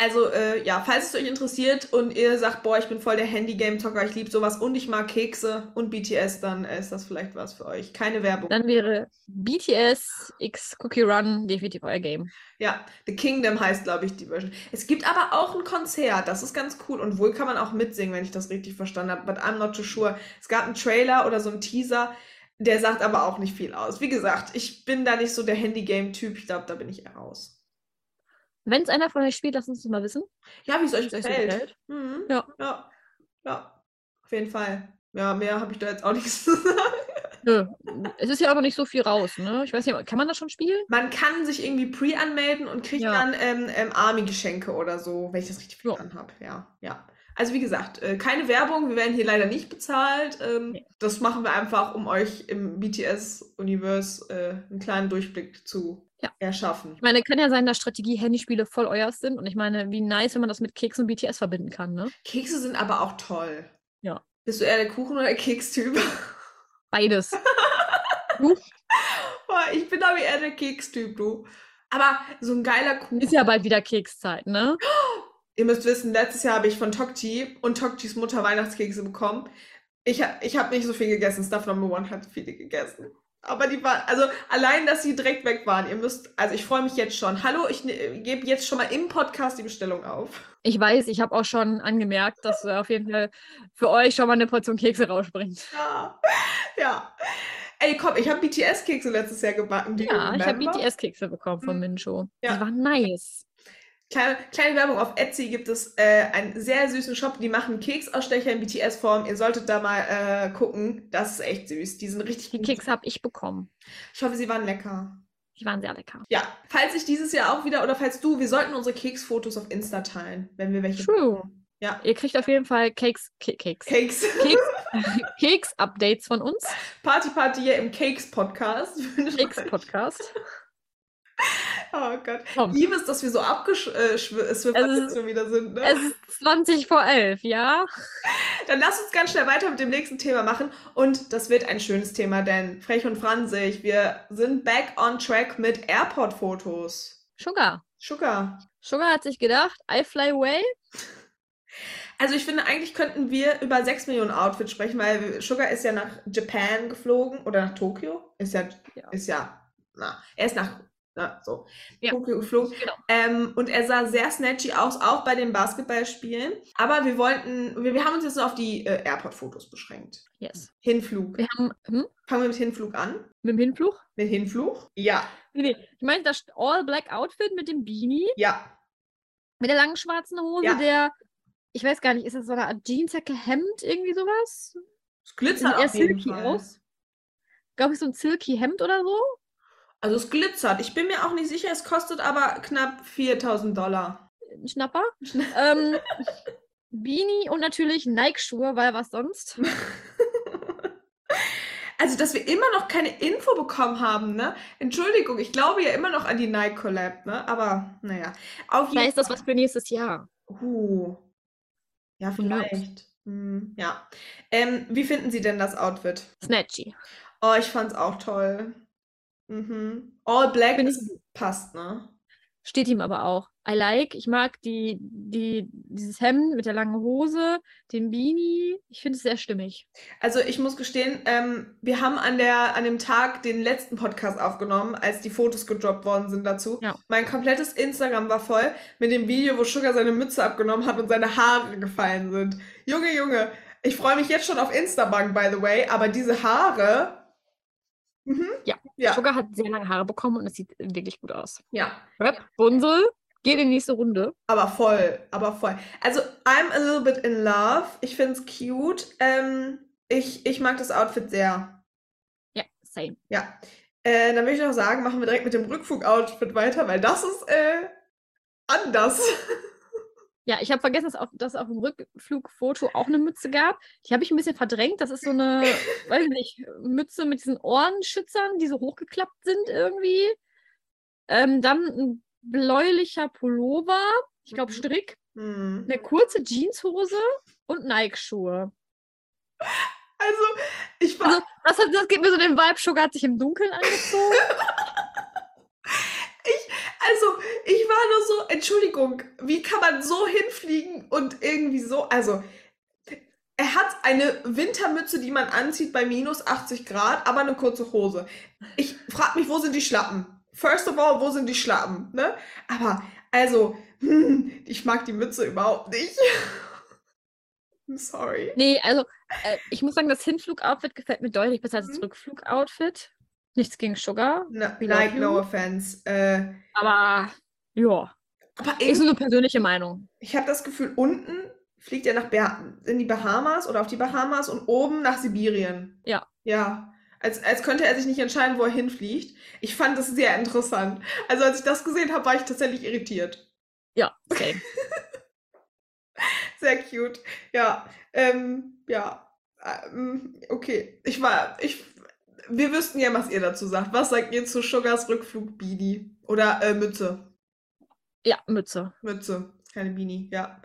Also, äh, ja, falls es euch interessiert und ihr sagt, boah, ich bin voll der Handy-Game-Zocker, ich liebe sowas und ich mag Kekse und BTS, dann ist das vielleicht was für euch. Keine Werbung. Dann wäre BTS X Cookie Run definitiv euer Game. Ja, The Kingdom heißt, glaube ich, die Version. Es gibt aber auch ein Konzert, das ist ganz cool. Und wohl kann man auch mitsingen, wenn ich das richtig verstanden habe. But I'm not too sure. Es gab einen Trailer oder so einen Teaser, der sagt aber auch nicht viel aus. Wie gesagt, ich bin da nicht so der Handy-Game-Typ. Ich glaube, da bin ich eher raus. Wenn es einer von euch spielt, lasst uns das mal wissen. Ja, wie es euch gefällt. Mhm. Ja. ja. Ja. Auf jeden Fall. Ja, mehr habe ich da jetzt auch nichts zu sagen. Nö, es ist ja aber nicht so viel raus, ne? Ich weiß nicht, kann man das schon spielen? Man kann sich irgendwie pre-anmelden und kriegt Ja. dann ähm, ähm, Army-Geschenke oder so, wenn ich das richtig Ja. verstanden habe. Ja, ja. Also wie gesagt, äh, keine Werbung, wir werden hier leider nicht bezahlt. Ähm, Nee. Das machen wir einfach, um euch im BTS-Universe äh, einen kleinen Durchblick zu Ja. erschaffen. Ich meine, kann ja sein, dass Strategie-Handyspiele voll euers sind. Und ich meine, wie nice, wenn man das mit Keks und BTS verbinden kann, ne? Kekse sind aber auch toll. Ja. Bist du eher der Kuchen- oder der Kekstyp? Beides. Boah, ich bin aber eher der Kekstyp, du. Aber so ein geiler Kuchen. Ist ja bald wieder Kekszeit, ne? Ihr müsst wissen, letztes Jahr habe ich von Tokchi und Tokchis Mutter Weihnachtskekse bekommen. Ich, ich habe nicht so viel gegessen. Stuff Number One hat viele gegessen. Aber die waren, also allein, dass sie direkt weg waren. Ihr müsst, also ich freue mich jetzt schon. Hallo, ich ne, gebe jetzt schon mal im Podcast die Bestellung auf. Ich weiß, ich habe auch schon angemerkt, dass äh, auf jeden Fall für euch schon mal eine Portion Kekse rausspringt. Ja. ja. Ey, komm, ich habe BTS-Kekse letztes Jahr gebacken. Ja, ich habe? BTS-Kekse bekommen von Mhm. Mincho. Ja. Die waren nice. Kleine, kleine Werbung, auf Etsy gibt es äh, einen sehr süßen Shop, die machen Keksausstecher in BTS-Form. Ihr solltet da mal äh, gucken. Das ist echt süß. Die sind richtig Die gut. Kekse habe ich bekommen. Ich hoffe, sie waren lecker. Die waren sehr lecker. Ja, falls ich dieses Jahr auch wieder, oder falls du, wir sollten unsere Keksfotos auf Insta teilen, wenn wir welche True. bekommen. Ja, Ihr kriegt auf jeden Fall Cakes, Ke Cakes, Cakes. Keks-Updates von uns. Party Party hier im Cakes-Podcast. Keks-Podcast. oh Gott. Komm. Liebe es, dass wir so abgeschwiffen Es ist- wir wieder sind. Ne? Es ist 20 vor 11, ja? Dann lass uns ganz schnell weiter mit dem nächsten Thema machen. Und das wird ein schönes Thema, denn frech und franzig, wir sind back on track mit Airport-Fotos. Sugar. Sugar. Sugar hat sich gedacht, I fly away. Also ich finde, eigentlich könnten wir über 6 Millionen Outfits sprechen, weil Sugar ist ja nach Japan geflogen oder nach Tokio. Ist ja, Ja. ist ja, na, er ist nach, na, so, Ja. Geflogen. Genau. Ähm, und er sah sehr snatchy aus, auch bei den Basketballspielen. Aber wir wollten, wir, wir haben uns jetzt nur auf die äh, Airport-Fotos beschränkt. Yes. Hinflug. Wir haben hm, Fangen wir mit Hinflug an. mit dem Hinflug. Mit Hinflug? Ja. Nee, nee. Ich meine das All-Black-Outfit mit dem Beanie, Ja. mit der langen schwarzen Hose, Ja. der, ich weiß gar nicht, ist das so eine Art Jeansjacke, Hemd, irgendwie sowas? Es glitzert auf jeden silky Fall. aus. Glaube ich, so ein silky Hemd oder so. Also es glitzert. Ich bin mir auch nicht sicher, es kostet aber knapp 4000 Dollar. Schnapper. ähm, Beanie und natürlich Nike-Schuhe, weil was sonst? Also, dass wir immer noch keine Info bekommen haben, ne? Entschuldigung, ich glaube ja immer noch an die Nike Collab, ne? Aber naja. Auf Vielleicht jeden ist das was für nächstes Jahr. Uh. Ja, vielleicht. Hm, ja. Ähm, wie finden Sie denn das Outfit? Snatchy. Oh, ich fand's auch toll. Mhm. All Black ist, passt, ne? Steht ihm aber auch. I like. Ich mag die, die, dieses Hemd mit der langen Hose, den Beanie. Ich finde es sehr stimmig. Also ich muss gestehen, ähm, wir haben an der, an dem Tag den letzten Podcast aufgenommen, als die Fotos gedroppt worden sind dazu. Ja. Mein komplettes Instagram war voll mit dem Video, wo Sugar seine Mütze abgenommen hat und seine Haare gefallen sind. Junge, Junge, ich freue mich jetzt schon auf Instabank, by the way, aber diese Haare. Mhm. Ja. Ja. Sugar hat sehr lange Haare bekommen und es sieht wirklich gut aus. Ja. Rap, Bunsel, geht in die nächste Runde. Aber voll, aber voll. Also, I'm a little bit in love. Ich finde es cute. Ähm, ich, ich mag das Outfit sehr. Ja, same. Ja. Äh, dann würde ich noch sagen, machen wir direkt mit dem Rückflug-Outfit weiter, weil das ist äh, anders. Ja, ich habe vergessen, dass, auf, dass es auf dem Rückflugfoto auch eine Mütze gab. Die habe ich ein bisschen verdrängt. Das ist so eine, weiß ich nicht, Mütze mit diesen Ohrenschützern, die so hochgeklappt sind irgendwie. Ähm, dann ein bläulicher Pullover, ich glaube Mhm. Strick, Hm. eine kurze Jeanshose und Nike-Schuhe. Also, ich war. Also, das, hat, das gibt mir so den Vibe, Sugar hat sich im Dunkeln angezogen. Also, ich war nur so, Entschuldigung, wie kann man so hinfliegen und irgendwie so, also, er hat eine Wintermütze, die man anzieht bei minus 80 Grad, aber eine kurze Hose. Ich frage mich, wo sind die Schlappen? First of all, wo sind die Schlappen? Ne? Aber, also, hm, ich mag die Mütze überhaupt nicht. I'm sorry. Nee, also äh, ich muss sagen, das Hinflug-Outfit gefällt mir deutlich besser als das Mhm. Rückflug-Outfit. Nichts gegen Sugar, We love like, no offense. Äh, aber ja, aber ist nur persönliche Meinung. Ich habe das Gefühl, unten fliegt er nach bah in die Bahamas oder auf die Bahamas und oben nach Sibirien. Ja. Ja. Als, als könnte er sich nicht entscheiden, wo er hinfliegt. Ich fand das sehr interessant. Also als ich das gesehen habe, war ich tatsächlich irritiert. Ja, same. Sehr cute. Ja. Ähm, ja. Ähm, okay. Ich war. Ich. Wir wüssten ja, was ihr dazu sagt. Was sagt ihr zu Sugars Rückflug Beanie? Oder äh, Mütze? Ja, Mütze. Mütze, keine Beanie, ja.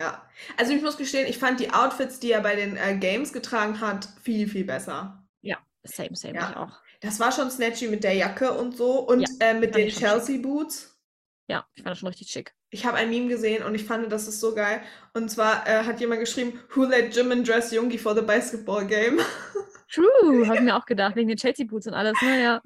Ja. Also ich muss gestehen, ich fand die Outfits, die er bei den äh, Games getragen hat, viel, viel besser. Ja, same, same, Ja. ich auch. Das war schon snatchy mit der Jacke und so und Ja, äh, mit den ich schon Chelsea Boots. Ja, ich fand das schon richtig schick. Ich habe ein Meme gesehen und ich fand, das ist so geil. Und zwar äh, hat jemand geschrieben, Who let Jimin dress Yoongi for the basketball game? True, habe ich mir auch gedacht, wegen den Chelsea-Boots und alles, ne? Ja.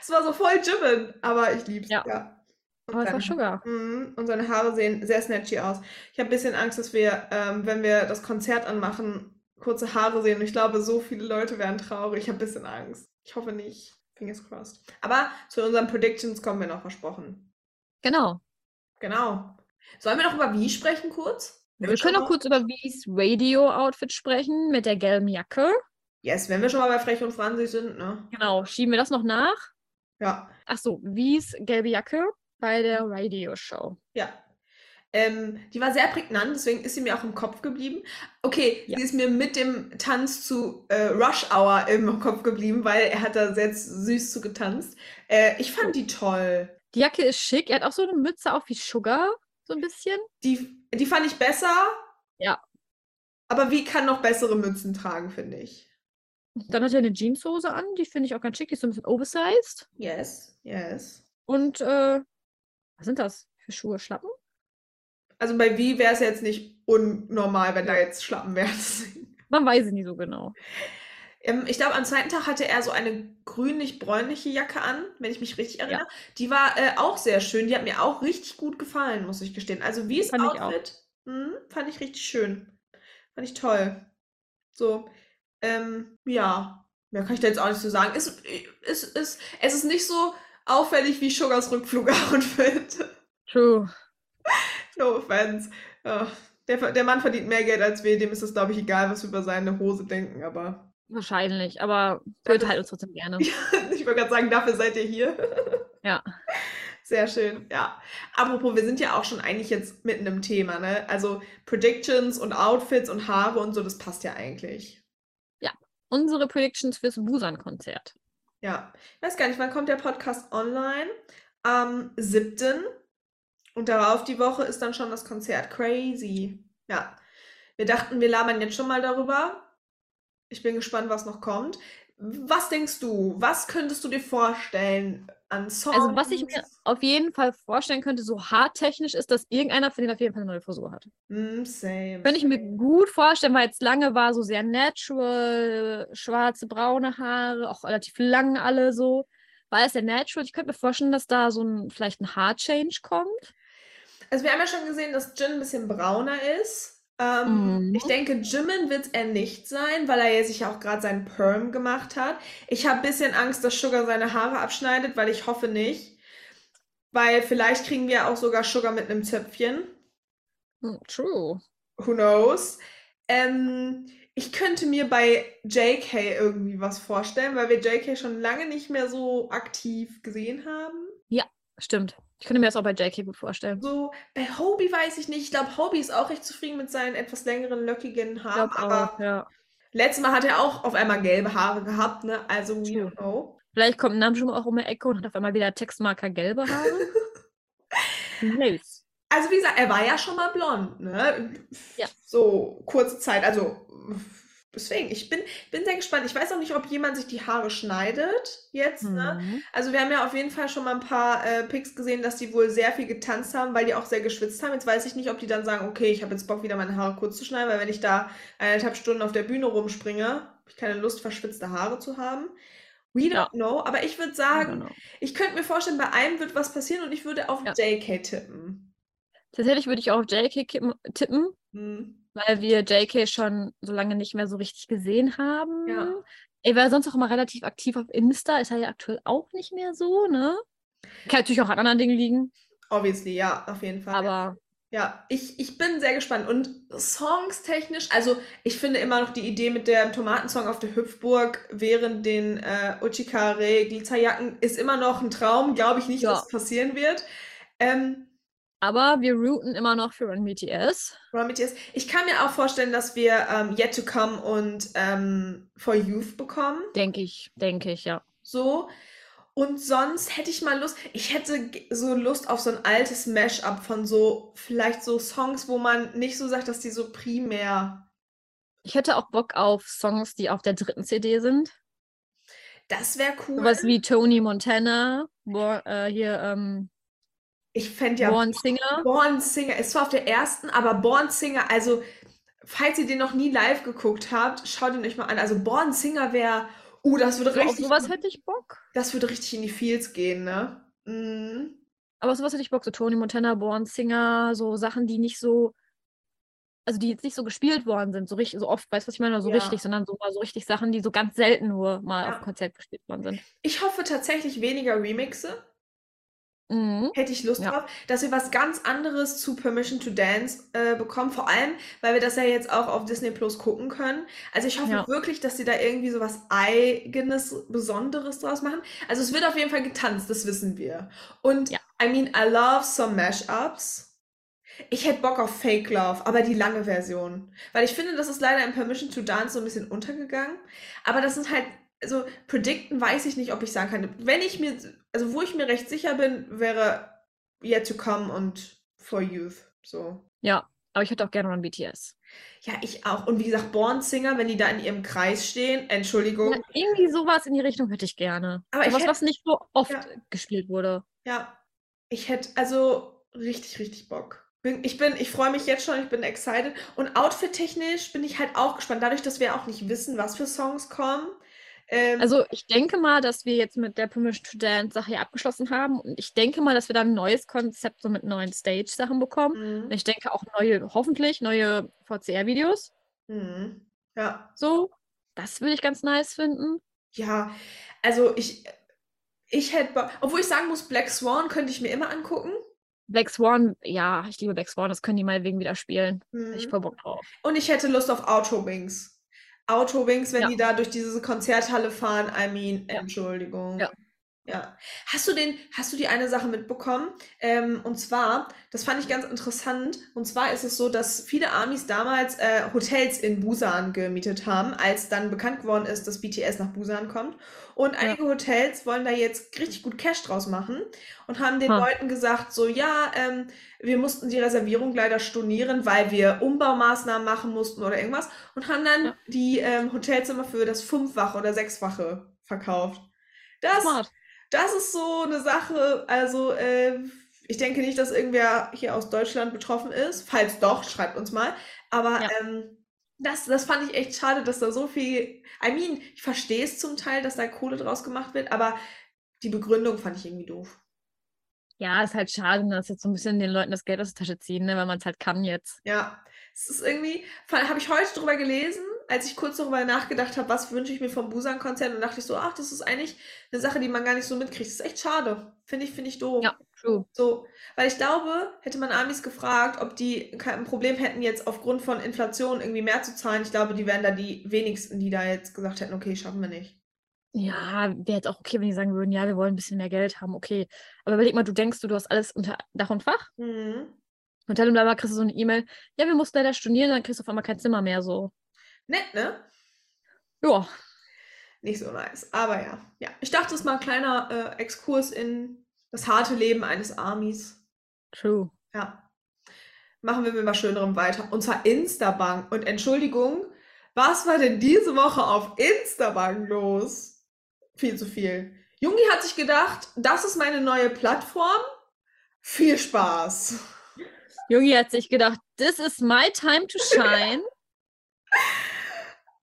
Es war so voll Jimin, aber ich lieb's. Ja. ja. Und Aber es war Sugar. Mhm, Und seine Haare sehen sehr snatchy aus. Ich habe ein bisschen Angst, dass wir, ähm, wenn wir das Konzert anmachen, kurze Haare sehen. Und ich glaube, so viele Leute wären traurig. Ich habe ein bisschen Angst. Ich hoffe nicht. Fingers crossed. Aber zu unseren Predictions kommen wir noch versprochen. Genau. Genau. Sollen wir noch über wie sprechen kurz? Wir schon können noch kurz über Wies Radio-Outfit sprechen mit der gelben Jacke. Yes, wenn wir schon mal bei Frech und Franzi sind, ne? Genau, schieben wir das noch nach. Ja. Ach so, Wies gelbe Jacke bei der Radio-Show. Ja. Ähm, die war sehr prägnant, deswegen ist sie mir auch im Kopf geblieben. Okay, Ja. sie ist mir mit dem Tanz zu äh, Rush Hour im Kopf geblieben, weil er hat da sehr süß zu getanzt. Äh, ich fand die toll. Die Jacke ist schick. Er hat auch so eine Mütze auf wie Sugar, so ein bisschen. Die, die fand ich besser. Ja. Aber wie kann noch bessere Mützen tragen, finde ich. Dann hat er eine Jeanshose an, die finde ich auch ganz schick, die ist so ein bisschen oversized. Yes, yes. Und äh, Was sind das für Schuhe? Schlappen? Also bei Wie wäre es jetzt nicht unnormal, wenn da jetzt Schlappen wären. Man weiß es nie so genau. Ähm, ich glaube, am zweiten Tag hatte er so eine grünlich-bräunliche Jacke an, wenn ich mich richtig erinnere. Die war äh, auch sehr schön. Die hat mir auch richtig gut gefallen, muss ich gestehen. Also wie es. Outfit, mh, fand ich richtig schön. Fand ich toll. So, ähm, ja. Mehr kann ich da jetzt auch nicht so sagen. Es, es, es, es ist nicht so auffällig wie Sugars Rückflug-Outfit. True. No offense. Ja. Der, der Mann verdient mehr Geld als wir, dem ist es, glaube ich, egal, was wir über seine Hose denken, aber Wahrscheinlich, aber wir unterhalten uns trotzdem gerne. ich wollte gerade sagen, dafür seid ihr hier. Ja. Sehr schön, ja. Apropos, wir sind ja auch schon eigentlich jetzt mitten im Thema, ne? Also Predictions und Outfits und Haare und so, das passt ja eigentlich. Unsere Predictions fürs Busan-Konzert. Ja. Ich weiß gar nicht, wann kommt der Podcast online? Am 7. Und darauf die Woche ist dann schon das Konzert. Crazy. Ja. Wir dachten, wir labern jetzt schon mal darüber. Ich bin gespannt, was noch kommt. Was denkst du? Was könntest du dir vorstellen an Songs? Also, was ich mir auf jeden Fall vorstellen könnte, so haartechnisch, ist, dass irgendeiner von denen auf jeden Fall eine neue Frisur hat. Mm, same. Könnte ich mir gut vorstellen, weil jetzt lange war so sehr natural, schwarze, braune Haare, auch relativ lang alle so. War es sehr natural? Ich könnte mir vorstellen, dass da so ein vielleicht ein Haarchange kommt. Also wir haben ja schon gesehen, dass Jin ein bisschen brauner ist. Ähm, Mhm. Ich denke, Jimin wird er nicht sein, weil er ja sich auch gerade seinen Perm gemacht hat. Ich habe ein bisschen Angst, dass Sugar seine Haare abschneidet, weil ich hoffe nicht. Weil vielleicht kriegen wir auch sogar Sugar mit einem Zöpfchen. Hm, True. Who knows? Ähm, ich könnte mir bei JK irgendwie was vorstellen, weil wir JK schon lange nicht mehr so aktiv gesehen haben. Stimmt. Ich könnte mir das auch bei JK gut vorstellen. So, bei Hobie weiß ich nicht. Ich glaube, Hobie ist auch recht zufrieden mit seinen etwas längeren, lockigen Ich Haaren. glaube Aber auch, ja. letztes Mal hat er auch auf einmal gelbe Haare gehabt, ne? Also, we don't know. Vielleicht kommt Namjoon auch um die Ecke und hat auf einmal wieder Textmarker gelbe Haare. Nice. Also, wie gesagt, er war ja schon mal blond, ne? Ja. So kurze Zeit. Also, deswegen, ich bin, bin sehr gespannt. Ich weiß auch nicht, ob jemand sich die Haare schneidet jetzt, ne? Mhm. Also wir haben ja auf jeden Fall schon mal ein paar äh, Pics gesehen, dass die wohl sehr viel getanzt haben, weil die auch sehr geschwitzt haben. Jetzt weiß ich nicht, ob die dann sagen, okay, ich habe jetzt Bock, wieder meine Haare kurz zu schneiden, weil wenn ich da eineinhalb Stunden auf der Bühne rumspringe, habe ich keine Lust, verschwitzte Haare zu haben. We don't Ja. know, aber ich würde sagen, ich könnte mir vorstellen, bei einem wird was passieren und ich würde auf Ja. JK tippen. Tatsächlich würde ich auch auf JK tippen, Hm. Weil wir JK schon so lange nicht mehr so richtig gesehen haben. Ja. Er war sonst auch immer relativ aktiv auf Insta, ist er ja aktuell auch nicht mehr so, ne? Kann natürlich auch an anderen Dingen liegen, Obviously, ja, auf jeden Fall. aber Ja, ich, ich bin sehr gespannt. Und songstechnisch, also ich finde immer noch die Idee mit dem Tomatensong auf der Hüpfburg während den äh, Uchikare Glitzerjacken ist immer noch ein Traum. Glaube ich nicht, Ja. dass es passieren wird. Ähm, aber wir routen immer noch für Run BTS. Run BTS. Ich kann mir auch vorstellen, dass wir ähm, Yet to Come und ähm, For Youth bekommen. Denke ich, denke ich, ja. So. Und sonst hätte ich mal Lust, ich hätte so Lust auf so ein altes Mash-up von so, vielleicht so Songs, wo man nicht so sagt, dass die so primär Ich hätte auch Bock auf Songs, die auf der dritten CD sind. Das wäre cool. Sowas wie Tony Montana, Bor äh, hier ähm, ich fände ja Born Singer. Born Singer, ist zwar auf der ersten, aber Born Singer, also falls ihr den noch nie live geguckt habt, schaut ihn euch mal an. Also Born Singer wäre, uh, das würde So, auf richtig, sowas hätte ich Bock. das würde richtig in die Fields gehen, ne? Mhm. Aber sowas hätte ich Bock. So Tony Montana, Born Singer, so Sachen, die nicht so, also die jetzt nicht so gespielt worden sind, so richtig, so oft, weißt du, was ich meine, so Ja. richtig, sondern so mal so richtig Sachen, die so ganz selten nur mal Ja. auf Konzert gespielt worden sind. Ich hoffe tatsächlich weniger Remixe. Mhm. Hätte ich Lust Ja. drauf, dass wir was ganz anderes zu Permission to Dance äh, bekommen. Vor allem, weil wir das ja jetzt auch auf Disney Plus gucken können. Also ich hoffe Ja. wirklich, dass sie da irgendwie so was Eigenes, Besonderes draus machen. Also es wird auf jeden Fall getanzt, das wissen wir. Und Ja. I mean, I love some Mashups. Ich hätte Bock auf Fake Love, aber die lange Version. Weil ich finde, das ist leider in Permission to Dance so ein bisschen untergegangen. Aber das sind halt, also predikten weiß ich nicht, ob ich sagen kann. Wenn ich mir, also wo ich mir recht sicher bin, wäre Yet to Come und For Youth. So. Ja, aber ich hätte auch gerne Run BTS. Ja, ich auch. Und wie gesagt, Born Singer, wenn die da in ihrem Kreis stehen, Entschuldigung. Ja, irgendwie sowas in die Richtung hätte ich gerne. Aber ich Sowas, hätt- was nicht so oft Ja. gespielt wurde. Ja. Ich hätte also richtig, richtig Bock. Ich bin, ich freue mich jetzt schon, ich bin excited. Und outfit-technisch bin ich halt auch gespannt, dadurch, dass wir auch nicht wissen, was für Songs kommen. Ähm, Also ich denke mal, dass wir jetzt mit der Permission to Dance Sache hier abgeschlossen haben. Und ich denke mal, dass wir dann ein neues Konzept so mit neuen Stage-Sachen bekommen. mhm, Und ich denke auch neue, hoffentlich neue VCR-Videos. mhm, ja. So, das würde ich ganz nice finden. Ja, also ich, ich hätte, obwohl ich sagen muss, Black Swan könnte ich mir immer angucken. Black Swan, ja, ich liebe Black Swan, das können die meinetwegen wieder spielen. Hätte ich Mhm. voll Bock drauf. Und ich hätte Lust auf Outro Wings. Outro Wings, wenn Ja. die da durch diese Konzerthalle fahren, I mean, Ja. Entschuldigung. Ja. Ja. Hast du den, hast du die eine Sache mitbekommen? Ähm, und zwar, das fand ich ganz interessant. Und zwar ist es so, dass viele Amis damals äh, Hotels in Busan gemietet haben, als dann bekannt geworden ist, dass BTS nach Busan kommt. Und einige Hotels wollen da jetzt richtig gut Cash draus machen und haben den Ha. Leuten gesagt, so ja, ähm, wir mussten die Reservierung leider stornieren, weil wir Umbaumaßnahmen machen mussten oder irgendwas und haben dann Ja. die ähm, Hotelzimmer für das Fünffache oder Sechsfache verkauft. Das, Smart. Das ist so eine Sache, also äh, ich denke nicht, dass irgendwer hier aus Deutschland betroffen ist. Falls doch, schreibt uns mal. Aber Ja. ähm, das, das fand ich echt schade, dass da so viel. I mean, ich verstehe es zum Teil, dass da Kohle draus gemacht wird, aber die Begründung fand ich irgendwie doof. Ja, ist halt schade, dass jetzt so ein bisschen den Leuten das Geld aus der Tasche ziehen, ne, weil man es halt kann jetzt. Ja, es ist irgendwie, habe ich heute drüber gelesen, als ich kurz darüber nachgedacht habe, was wünsche ich mir vom Busan-Konzert und dachte ich so, ach, das ist eigentlich eine Sache, die man gar nicht so mitkriegt. Das ist echt schade. Finde ich, finde ich doof. Ja, true. So, weil ich glaube, hätte man Amis gefragt, ob die kein Problem hätten, jetzt aufgrund von Inflation irgendwie mehr zu zahlen, ich glaube, die wären da die wenigsten, die da jetzt gesagt hätten, okay, schaffen wir nicht. Ja, wäre jetzt auch okay, wenn die sagen würden, ja, wir wollen ein bisschen mehr Geld haben, okay. Aber überleg mal, du denkst, du, du hast alles unter Dach und Fach. Mhm. Und bla kriegst du so eine E-Mail, ja, wir mussten leider stornieren, dann kriegst du auf einmal kein Zimmer mehr, so. Nett, ne? Ja, Nicht so nice. Aber ja. Ja. Ich dachte, das ist mal ein kleiner äh, Exkurs in das harte Leben eines Amis. true. Ja. Machen wir mit was Schönerem weiter. Und zwar Instabank. Und Entschuldigung, was war denn diese Woche auf Instabank los? Viel zu viel. Jungi hat sich gedacht, das ist meine neue Plattform. Viel Spaß. Jungi hat sich gedacht, this is my time to shine.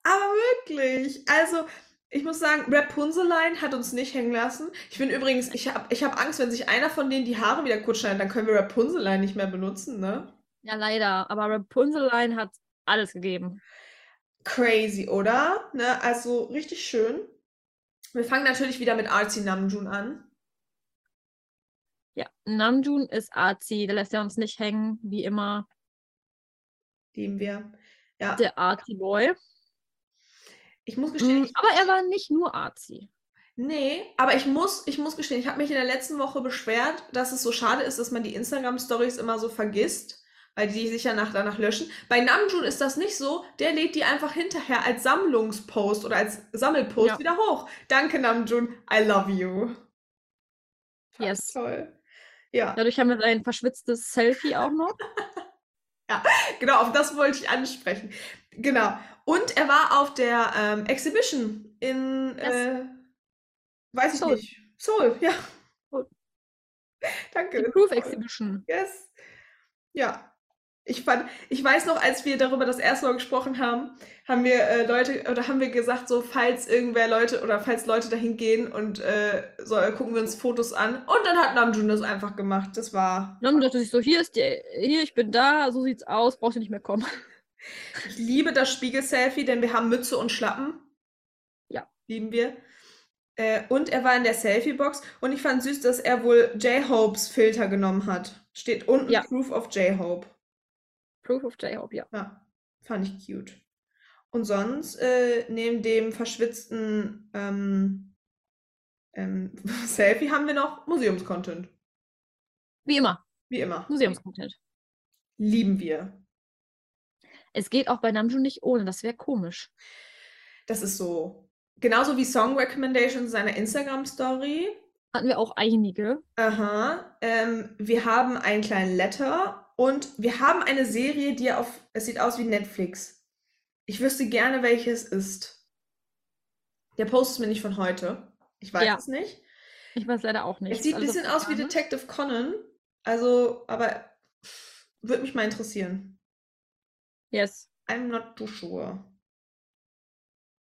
Aber wirklich. Also, ich muss sagen, Rapunzeline hat uns nicht hängen lassen. Ich bin übrigens, ich habe ich hab Angst, wenn sich einer von denen die Haare wieder kurz schneidet, dann können wir Rapunzeline nicht mehr benutzen, ne? Ja, leider. Aber Rapunzeline hat alles gegeben. Crazy, oder? Ne? Also richtig schön. Wir fangen natürlich wieder mit Artsy Namjoon an. Ja, Namjoon ist Arzi, der lässt ja uns nicht hängen, wie immer. Lieben wir. Ja, Der Arzi Boy. Ich muss gestehen, Mm, ich, Aber er war nicht nur Arzi. nee, aber ich muss, ich muss gestehen, ich habe mich in der letzten Woche beschwert, dass es so schade ist, dass man die Instagram-Stories immer so vergisst, weil die sich ja nach, danach löschen. Bei Namjoon ist das nicht so, der lädt die einfach hinterher als Sammlungspost oder als Sammelpost Ja. wieder hoch. Danke Namjoon, I love you. Fand Yes. Toll. Ja. Dadurch haben wir sein verschwitztes Selfie auch noch. Genau, auf das wollte ich ansprechen. Genau. Und er war auf der ähm, Exhibition in, äh, weiß ich Seoul. nicht. Seoul, ja. Seoul. Danke. Die Proof. Exhibition. Yes. Ja. Ich fand, ich weiß noch, als wir darüber das erste Mal gesprochen haben, haben wir äh, Leute oder haben wir gesagt, so falls irgendwer Leute oder falls Leute dahin gehen und äh, so äh, gucken wir uns Fotos an. Und dann hat Namjoon das einfach gemacht. Das war dann dachte ich so, hier ist die, hier, ich bin da, so sieht's aus, brauchst du nicht mehr kommen. Ich liebe das Spiegel-Selfie, denn wir haben Mütze und Schlappen. Ja. Lieben wir. Äh, und er war in der Selfie-Box und ich fand süß, dass er wohl J-Hopes Filter genommen hat. Steht unten Ja. Proof of J-Hope. Proof of J-Hope, ja. Ja, fand ich cute. Und sonst, äh, neben dem verschwitzten ähm, ähm, Selfie haben wir noch Museumscontent. Wie immer, Wie immer. Museumscontent. Lieben wir. Es geht auch bei Namjoon nicht ohne, das wäre komisch. Das ist so. Genauso wie Song Recommendations seiner Instagram-Story. Hatten wir auch einige. Aha. Ähm, wir haben einen kleinen Letter und wir haben eine Serie, die auf, es sieht aus wie Netflix. Ich wüsste gerne, welches ist. Der Post ist mir nicht von heute. Ich weiß Ja. es nicht. Ich weiß leider auch nicht. Es sieht ein Also, bisschen aus wie? Detective Conan. Also, aber würde mich mal interessieren. Yes. I'm not too sure.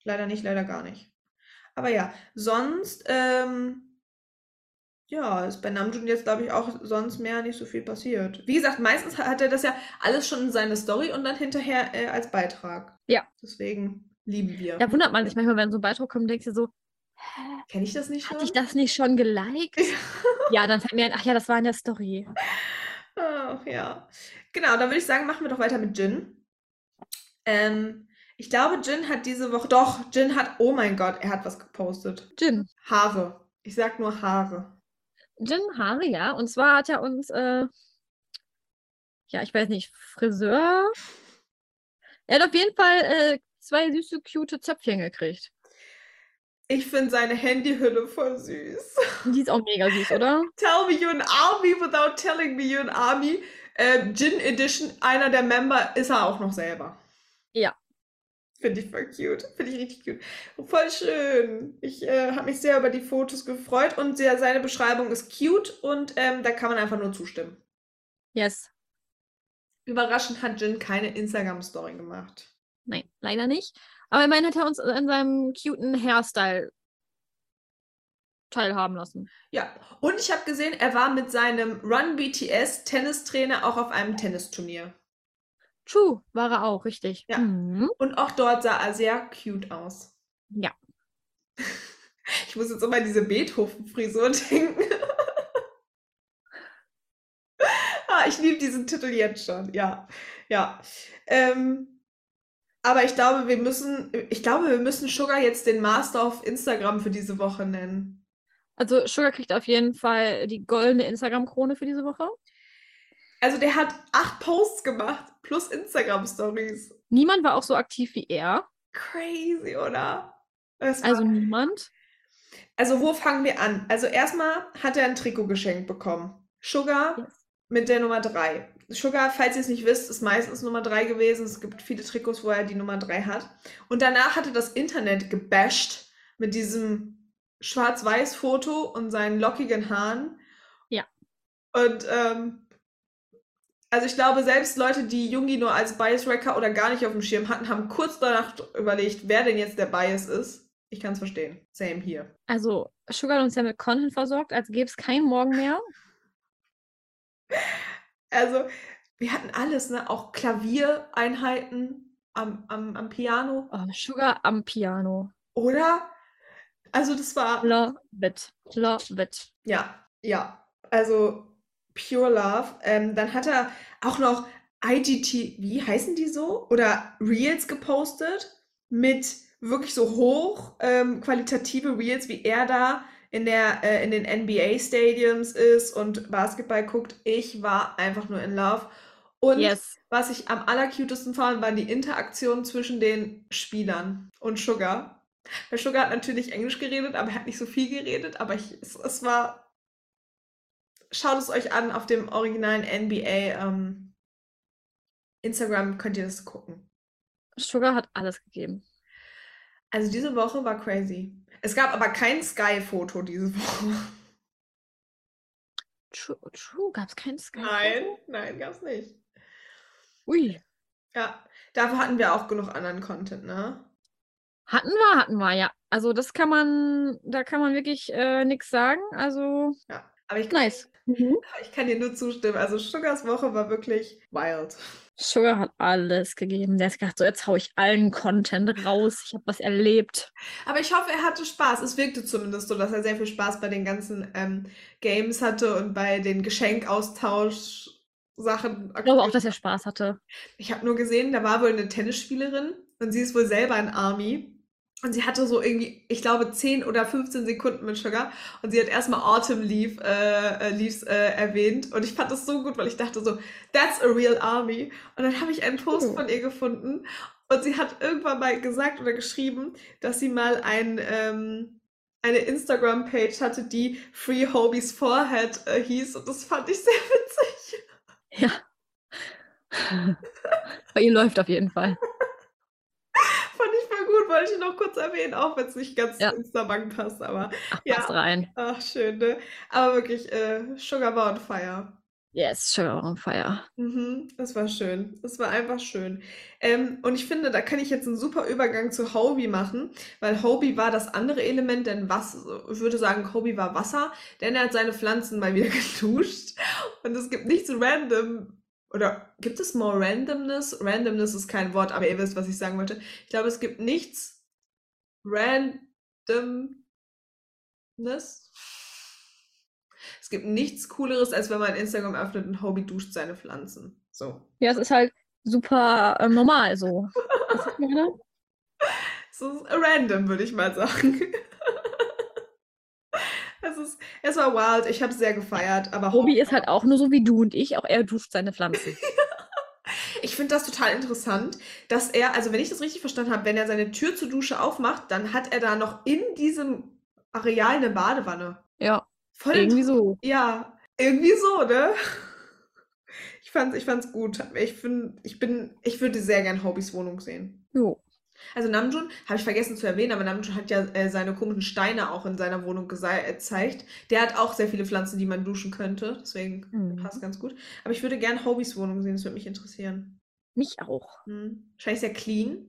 Leider nicht, leider gar nicht. Aber ja, sonst, ähm, ja, ist bei Namjoon jetzt, glaube ich, auch sonst mehr nicht so viel passiert. Wie gesagt, meistens hat er das ja alles schon in seine Story und dann hinterher äh, als Beitrag. Ja. Deswegen lieben wir. Da wundert man sich manchmal, wenn so ein Beitrag kommt, denkst du so, Kenne ich das nicht schon? hatte ich das nicht schon geliked? ja, dann fällt mir ein, ach ja, das war in der Story. Ach, ja. Genau, dann würde ich sagen, machen wir doch weiter mit Jin. Ähm, ich glaube, Jin hat diese Woche. Doch, Jin hat. Oh mein Gott, er hat was gepostet. Jin. Haare. Ich sag nur Haare. Jin Haare, ja. Und zwar hat er uns, äh, ja, ich weiß nicht, Friseur. Er hat auf jeden Fall äh, zwei süße, cute Zöpfchen gekriegt. Ich finde seine Handyhülle voll süß. Die ist auch mega süß, oder? Tell me you're an army without telling me you're an army. Äh, Jin Edition, einer der Member, ist er auch noch selber. Finde ich voll cute. Finde ich richtig cute. Voll schön. Ich äh, habe mich sehr über die Fotos gefreut und sehr, seine Beschreibung ist cute und ähm, da kann man einfach nur zustimmen. Yes. Überraschend hat Jin keine Instagram-Story gemacht. Nein, leider nicht. Aber immerhin hat er uns an seinem cuten Hairstyle teilhaben lassen. Ja, und ich habe gesehen, er war mit seinem Run BTS Tennistrainer auch auf einem Tennisturnier. True, war er auch, richtig. Ja. Mhm. Und auch dort sah er sehr cute aus. Ja. Ich muss jetzt immer an diese Beethoven-Frisur denken. ah, ich liebe diesen Titel jetzt schon. Ja, ja. Ähm, aber ich glaube, wir müssen, ich glaube, wir müssen Sugar jetzt den Master auf Instagram für diese Woche nennen. Also Sugar kriegt auf jeden Fall die goldene Instagram-Krone für diese Woche. Also der hat acht Posts gemacht plus Instagram-Stories. Niemand war auch so aktiv wie er. Crazy, oder? Also niemand. Also, wo fangen wir an? Also, erstmal hat er ein Trikot geschenkt bekommen. Sugar Yes. mit der Nummer 3. Sugar, falls ihr es nicht wisst, ist meistens Nummer 3 gewesen. Es gibt viele Trikots, wo er die Nummer 3 hat. Und danach hatte das Internet gebasht mit diesem Schwarz-Weiß-Foto und seinen lockigen Haaren. Ja. Und, ähm, also ich glaube, selbst Leute, die Jungi nur als Bias-Wrecker oder gar nicht auf dem Schirm hatten, haben kurz danach überlegt, wer denn jetzt der Bias ist. Ich kann es verstehen. Same hier. Also Sugar uns ja mit Content versorgt, als gäbe es keinen Morgen mehr. Also, wir hatten alles, ne? Auch Klaviereinheiten am, am, am Piano. Oh, Sugar am Piano. Oder? Also, das war. Love it. Love it. Ja, ja. Also, Pure Love. Ähm, dann hat er auch noch IGT, wie heißen die so? Oder Reels gepostet mit wirklich so hoch ähm, qualitative Reels, wie er da in der äh, in den NBA Stadiums ist und Basketball guckt. Ich war einfach nur in Love. Und Yes. was ich am allercutesten fand, waren die Interaktionen zwischen den Spielern und Sugar. Weil Sugar hat natürlich Englisch geredet, aber er hat nicht so viel geredet. Aber ich, es, es war. Schaut es euch an auf dem originalen NBA ähm, Instagram, könnt ihr das gucken. Sugar hat alles gegeben. Also diese Woche war crazy. Es gab aber kein Sky-Foto diese Woche. True, true. Gab es kein Sky? Nein, nein, gab's nicht. Ui. Ja, dafür hatten wir auch genug anderen Content, ne? Hatten wir, hatten wir, ja. Also das kann man, da kann man wirklich äh, nichts sagen. Also Ja, aber ich nice. Mhm. ich kann dir nur zustimmen. Also Sugars Woche war wirklich wild. Sugar hat alles gegeben. Der hat gedacht, so jetzt hau ich allen Content raus. Ich habe was erlebt. Aber ich hoffe, er hatte Spaß. Es wirkte zumindest so, dass er sehr viel Spaß bei den ganzen ähm, Games hatte und bei den Geschenkaustausch-Sachen. Ich glaube auch, dass er Spaß hatte. Ich habe nur gesehen, da war wohl eine Tennisspielerin und sie ist wohl selber ein Army. Und sie hatte so irgendwie, ich glaube, 10 oder 15 Sekunden mit Sugar. Und sie hat erstmal Autumn Leaf, äh, äh, Leaves äh, erwähnt. Und ich fand das so gut, weil ich dachte so, that's a real army. Und dann habe ich einen Post Oh. von ihr gefunden. Und sie hat irgendwann mal gesagt oder geschrieben, dass sie mal ein, ähm, eine Instagram-Page hatte, die Free Hobies Forehead äh, hieß. Und das fand ich sehr witzig. Ja. Bei ihr läuft auf jeden Fall. Fand ich voll gut, wollte ich noch kurz erwähnen, auch wenn es nicht ganz Ja. zu Instabank passt, aber Ach, Ja. passt rein. ach, schön, ne? Aber wirklich, äh, Sugar war on fire. Yes, Sugar on Fire. Mhm, das war schön. Das war einfach schön. Ähm, und ich finde, da kann ich jetzt einen super Übergang zu Hobie machen, weil Hobie war das andere Element, denn was, ich würde sagen, Hobie war Wasser, denn er hat seine Pflanzen mal wieder geduscht. Und es gibt nichts random, oder gibt es more randomness? Randomness ist kein Wort, aber ihr wisst, was ich sagen wollte. Ich glaube, es gibt nichts randomness. Es gibt nichts Cooleres, als wenn man Instagram öffnet und Hobie duscht seine Pflanzen. So. Ja, es ist halt super ähm, normal so. So random, würde ich mal sagen. Es, war wild, ich habe es sehr gefeiert, aber Hobie ist halt auch nur so wie du und ich, auch er duscht seine Pflanzen. Ich finde das total interessant, dass er, also wenn ich das richtig verstanden habe, wenn er seine Tür zur Dusche aufmacht, dann hat er da noch in diesem Areal eine Badewanne. Ja, Voll irgendwie so. Ja, irgendwie so, ne? Ich fand's, ich fand's gut. Ich bin, ich bin, ich würde sehr gern Hobbys Wohnung sehen. Jo. Also Namjoon, habe ich vergessen zu erwähnen, aber Namjoon hat ja äh, seine komischen Steine auch in seiner Wohnung äh, gezeigt. Der hat auch sehr viele Pflanzen, die man duschen könnte. Deswegen Mhm. passt ganz gut. Aber ich würde gern Hobbys Wohnung sehen, das würde mich interessieren. Mich auch. Hm. Wahrscheinlich sehr clean.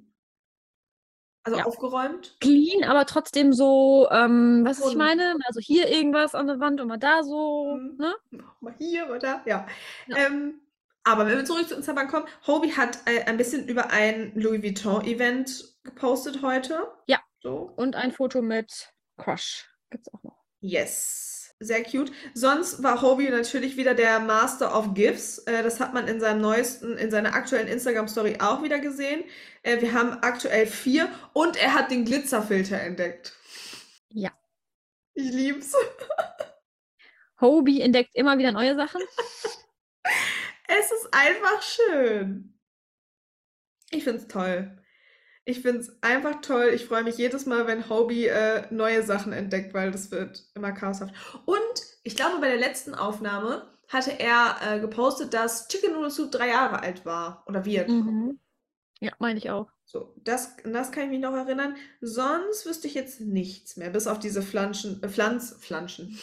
Also Ja. aufgeräumt. Clean, aber trotzdem so, ähm, was ich meine? Also hier irgendwas an der Wand und mal da so, Mhm. ne? Mal hier oder ja. Ja. Ähm, aber wenn wir zurück zu Instagram kommen, Hobie hat äh, ein bisschen über ein Louis Vuitton-Event gepostet heute. Ja. So. Und ein Foto mit Crush gibt's auch noch. Yes. Sehr cute. Sonst war Hobie natürlich wieder der Master of Gifts. Äh, das hat man in seinem neuesten, in seiner aktuellen Instagram-Story auch wieder gesehen. Äh, wir haben aktuell vier und er hat den Glitzerfilter entdeckt. Ja. Ich lieb's. Hobie entdeckt immer wieder neue Sachen. Es ist einfach schön. Ich find's toll. Ich find's einfach toll. Ich freue mich jedes Mal, wenn Hobie äh, neue Sachen entdeckt, weil das wird immer chaoshaft. Und ich glaube, bei der letzten Aufnahme hatte er äh, gepostet, dass Chicken Noodle Soup drei Jahre alt war oder wird. Mhm. Ja, meine ich auch. So, das, das kann ich mich noch erinnern. Sonst wüsste ich jetzt nichts mehr, bis auf diese Pflanzen, äh, Pflanz, Pflanzen.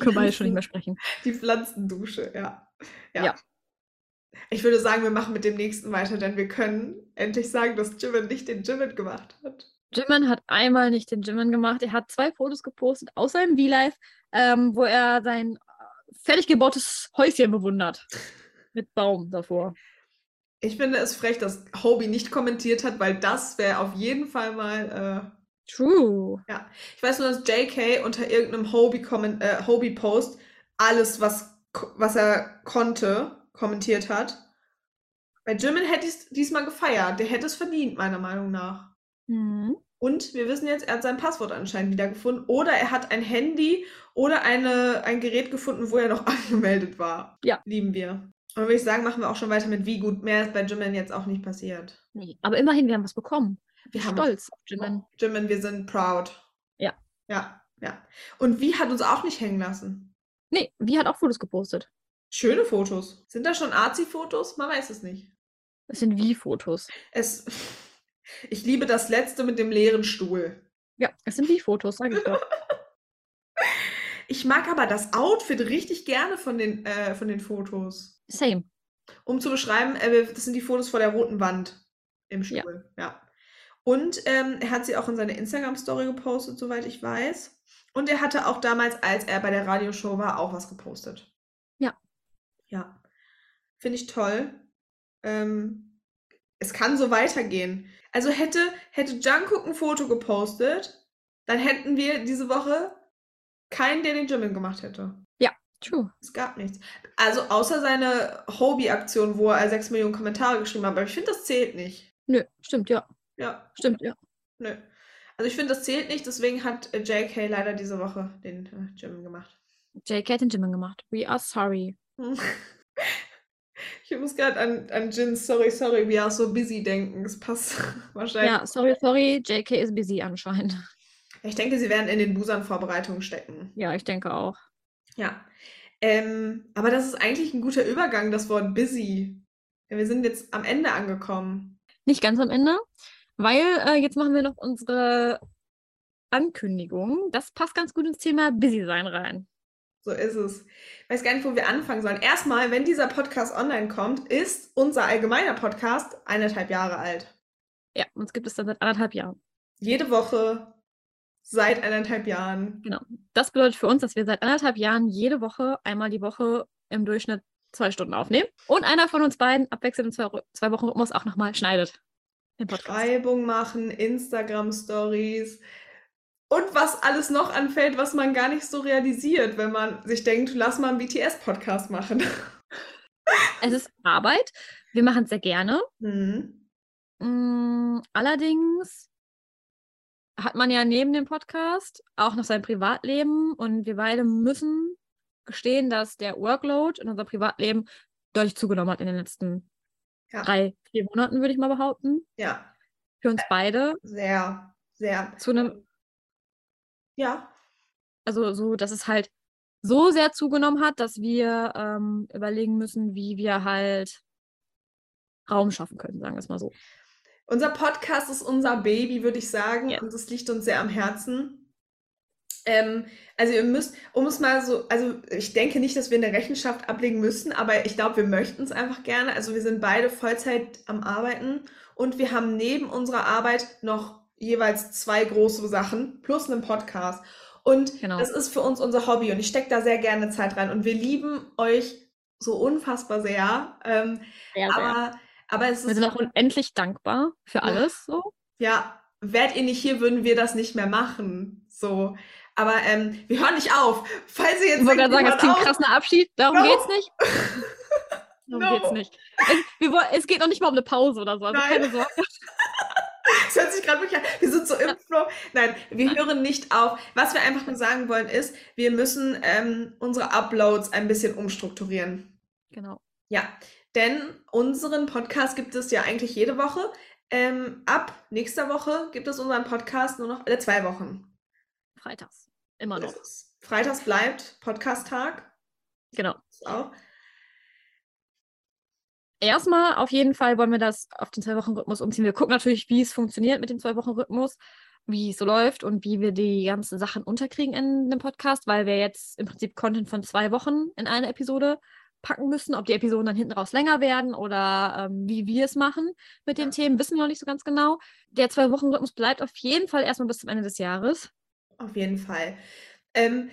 Können wir schon nicht mehr sprechen. Die Pflanzendusche, ja. ja. Ja. Ich würde sagen, wir machen mit dem nächsten weiter, denn wir können endlich sagen, dass Jimin nicht den Jimin gemacht hat. Jimin hat einmal nicht den Jimin gemacht. Er hat zwei Fotos gepostet aus seinem V-Live, ähm, wo er sein äh, fertig gebautes Häuschen bewundert. Mit Baum davor. Ich finde es frech, dass Hobie nicht kommentiert hat, weil das wäre auf jeden Fall mal. True. Äh, ja. Ich weiß nur, dass JK unter irgendeinem Hobie-Post äh, Hobie alles, was, was er konnte, kommentiert hat. Bei Jimin hätte ich es diesmal gefeiert. Der hätte es verdient, meiner Meinung nach. Mhm. Und wir wissen jetzt, er hat sein Passwort anscheinend wiedergefunden. Oder er hat ein Handy oder eine, ein Gerät gefunden, wo er noch angemeldet war. Ja. Lieben wir. Und dann würde ich sagen, machen wir auch schon weiter mit wie gut. Mehr ist bei Jimin jetzt auch nicht passiert. Nee. Aber immerhin, wir haben was bekommen. Wir haben Stolz auf Jimin. Jimin, wir sind proud. Ja. Ja, ja. Und wie hat uns auch nicht hängen lassen. Nee, wie hat auch Fotos gepostet. Schöne Fotos. Sind das schon Arzi-Fotos? Man weiß es nicht. Das sind wie Fotos. Es. Ich liebe das letzte mit dem leeren Stuhl. Ja, es sind wie Fotos, sag ich doch. Ich mag aber das Outfit richtig gerne von den, äh, von den Fotos. Same. Um zu beschreiben, äh, das sind die Fotos vor der roten Wand im Ja. Stuhl. Ja. Und ähm, er hat sie auch in seine Instagram-Story gepostet, soweit ich weiß. Und er hatte auch damals, als er bei der Radioshow war, auch was gepostet. Ja. Ja. Finde ich toll. Ähm, es kann so weitergehen. Also hätte, hätte Jungkook ein Foto gepostet, dann hätten wir diese Woche keinen, der den Jimin gemacht hätte. True. Es gab nichts. Also außer seine Hobby-Aktion, wo er 6 Millionen Kommentare geschrieben hat. Aber ich finde, das zählt nicht. Nö, stimmt, ja. Ja, Stimmt, ja. nö. Also ich finde, das zählt nicht. Deswegen hat äh, JK leider diese Woche den äh, Jimin gemacht. JK hat den Jimin gemacht. We are sorry. Ich muss gerade an, an Jins Sorry, sorry, we are so busy denken. Es passt wahrscheinlich. Ja, sorry, sorry. JK ist busy anscheinend. Ich denke, sie werden in den Busan-Vorbereitungen stecken. Ja, ich denke auch. Ja. Ähm, aber das ist eigentlich ein guter Übergang, das Wort busy. Wir sind jetzt am Ende angekommen. Nicht ganz am Ende, weil äh, jetzt machen wir noch unsere Ankündigung. Das passt ganz gut ins Thema Busy sein rein. So ist es. Ich weiß gar nicht, wo wir anfangen sollen. Erstmal, wenn dieser Podcast online kommt, ist unser allgemeiner Podcast eineinhalb Jahre alt. Ja, uns gibt es dann seit anderthalb Jahren. Jede Woche seit eineinhalb Jahren. Genau. Das bedeutet für uns, dass wir seit anderthalb Jahren jede Woche, einmal die Woche im Durchschnitt zwei Stunden aufnehmen. Und einer von uns beiden abwechselnd in zwei, zwei Wochen Rhythmus auch nochmal schneidet. Den Podcast. Schreibung machen, Instagram-Stories und was alles noch anfällt, was man gar nicht so realisiert, wenn man sich denkt, lass mal einen BTS-Podcast machen. Es ist Arbeit. Wir machen es sehr gerne. Hm. Mm, allerdings hat man ja neben dem Podcast auch noch sein Privatleben und wir beide müssen gestehen, dass der Workload in unserem Privatleben deutlich zugenommen hat in den letzten Ja. drei, vier Monaten, würde ich mal behaupten. Ja, Für uns beide. sehr, sehr. Zu einem, Ja, also so, dass es halt so sehr zugenommen hat, dass wir ähm, überlegen müssen, wie wir halt Raum schaffen können, sagen wir es mal so. unser Podcast ist unser Baby, würde ich sagen, Ja. und es liegt uns sehr am Herzen. Ähm, also ihr müsst, um es mal so, also ich denke nicht, dass wir eine Rechenschaft ablegen müssen, aber ich glaube, wir möchten es einfach gerne. Also wir sind beide Vollzeit am Arbeiten und wir haben neben unserer Arbeit noch jeweils zwei große Sachen plus einen Podcast. Und Genau. das ist für uns unser Hobby und ich stecke da sehr gerne Zeit rein und wir lieben euch so unfassbar sehr. Ähm, aber, aber es wir ist sind auch unendlich dankbar für Ja. alles so. ja, wärt ihr nicht hier, würden wir das nicht mehr machen. So. Aber ähm, wir hören nicht auf. Falls ihr jetzt Ich wollte gerade sagen, wir das klingt krass nach Abschied. Darum No. geht's nicht. Darum No. geht's nicht. Es, wir, es geht noch nicht mal um eine Pause oder so. Also Nein. keine Sorge. Es hört sich gerade wirklich an. Wir sind so im Flow. Nein, wir hören nicht auf. Was wir einfach nur sagen wollen, ist, wir müssen ähm, unsere Uploads ein bisschen umstrukturieren. Genau. Ja, denn unseren Podcast gibt es ja eigentlich jede Woche. Ähm, ab nächster Woche gibt es unseren Podcast nur noch alle zwei Wochen. Freitags. Immer noch. Freitags bleibt Podcast-Tag. Genau. Auch. Erstmal auf jeden Fall wollen wir das auf den Zwei-Wochen-Rhythmus umziehen. Wir gucken natürlich, wie es funktioniert mit dem Zwei-Wochen-Rhythmus, wie es so läuft und wie wir die ganzen Sachen unterkriegen in dem Podcast, weil wir jetzt im Prinzip Content von zwei Wochen in eine Episode packen müssen. Ob die Episoden dann hinten raus länger werden oder ähm, wie wir es machen mit den. Themen, wissen wir noch nicht so ganz genau. Der Zwei-Wochen-Rhythmus bleibt auf jeden Fall erstmal bis zum Ende des Jahres. Auf jeden Fall. Ähm,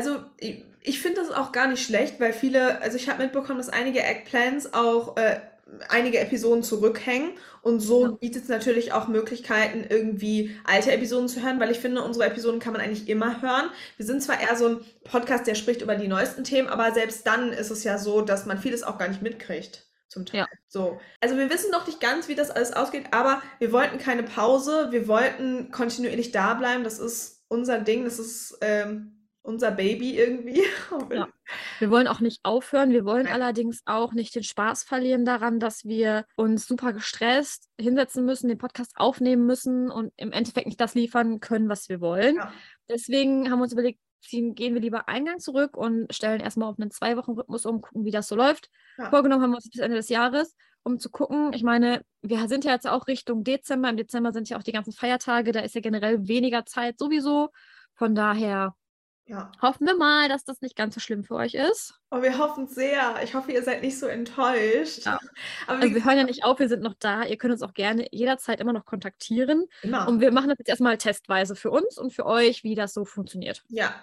also ich, ich finde das auch gar nicht schlecht, weil viele, also ich habe mitbekommen, dass einige Eggplans auch äh, einige Episoden zurückhängen und so Ja. bietet es natürlich auch Möglichkeiten, irgendwie alte Episoden zu hören, weil ich finde, unsere Episoden kann man eigentlich immer hören. Wir sind zwar eher so ein Podcast, der spricht über die neuesten Themen, aber selbst dann ist es ja so, dass man vieles auch gar nicht mitkriegt. Zum Teil. Ja. So. Also wir wissen noch nicht ganz, wie das alles ausgeht, aber wir wollten keine Pause, wir wollten kontinuierlich da bleiben. Das ist unser Ding, das ist ähm, unser Baby irgendwie. Ja. Wir wollen auch nicht aufhören. Wir wollen Nein. allerdings auch nicht den Spaß verlieren daran, dass wir uns super gestresst hinsetzen müssen, den Podcast aufnehmen müssen und im Endeffekt nicht das liefern können, was wir wollen. Ja. Deswegen haben wir uns überlegt, ziehen, gehen wir lieber einen Gang zurück und stellen erstmal auf einen Zwei-Wochen-Rhythmus um, gucken, wie das so läuft. Ja. Vorgenommen haben wir uns bis Ende des Jahres, um zu gucken. Ich meine, wir sind ja jetzt auch Richtung Dezember. Im Dezember sind ja auch die ganzen Feiertage. Da ist ja generell weniger Zeit sowieso. Von daher Ja. hoffen wir mal, dass das nicht ganz so schlimm für euch ist. Oh, wir hoffen sehr. Ich hoffe, ihr seid nicht so enttäuscht. Ja. Aber Also wir hören ja nicht auf, wir sind noch da. Ihr könnt uns auch gerne jederzeit immer noch kontaktieren. immer. Und wir machen das jetzt erstmal testweise für uns und für euch, wie das so funktioniert. Ja,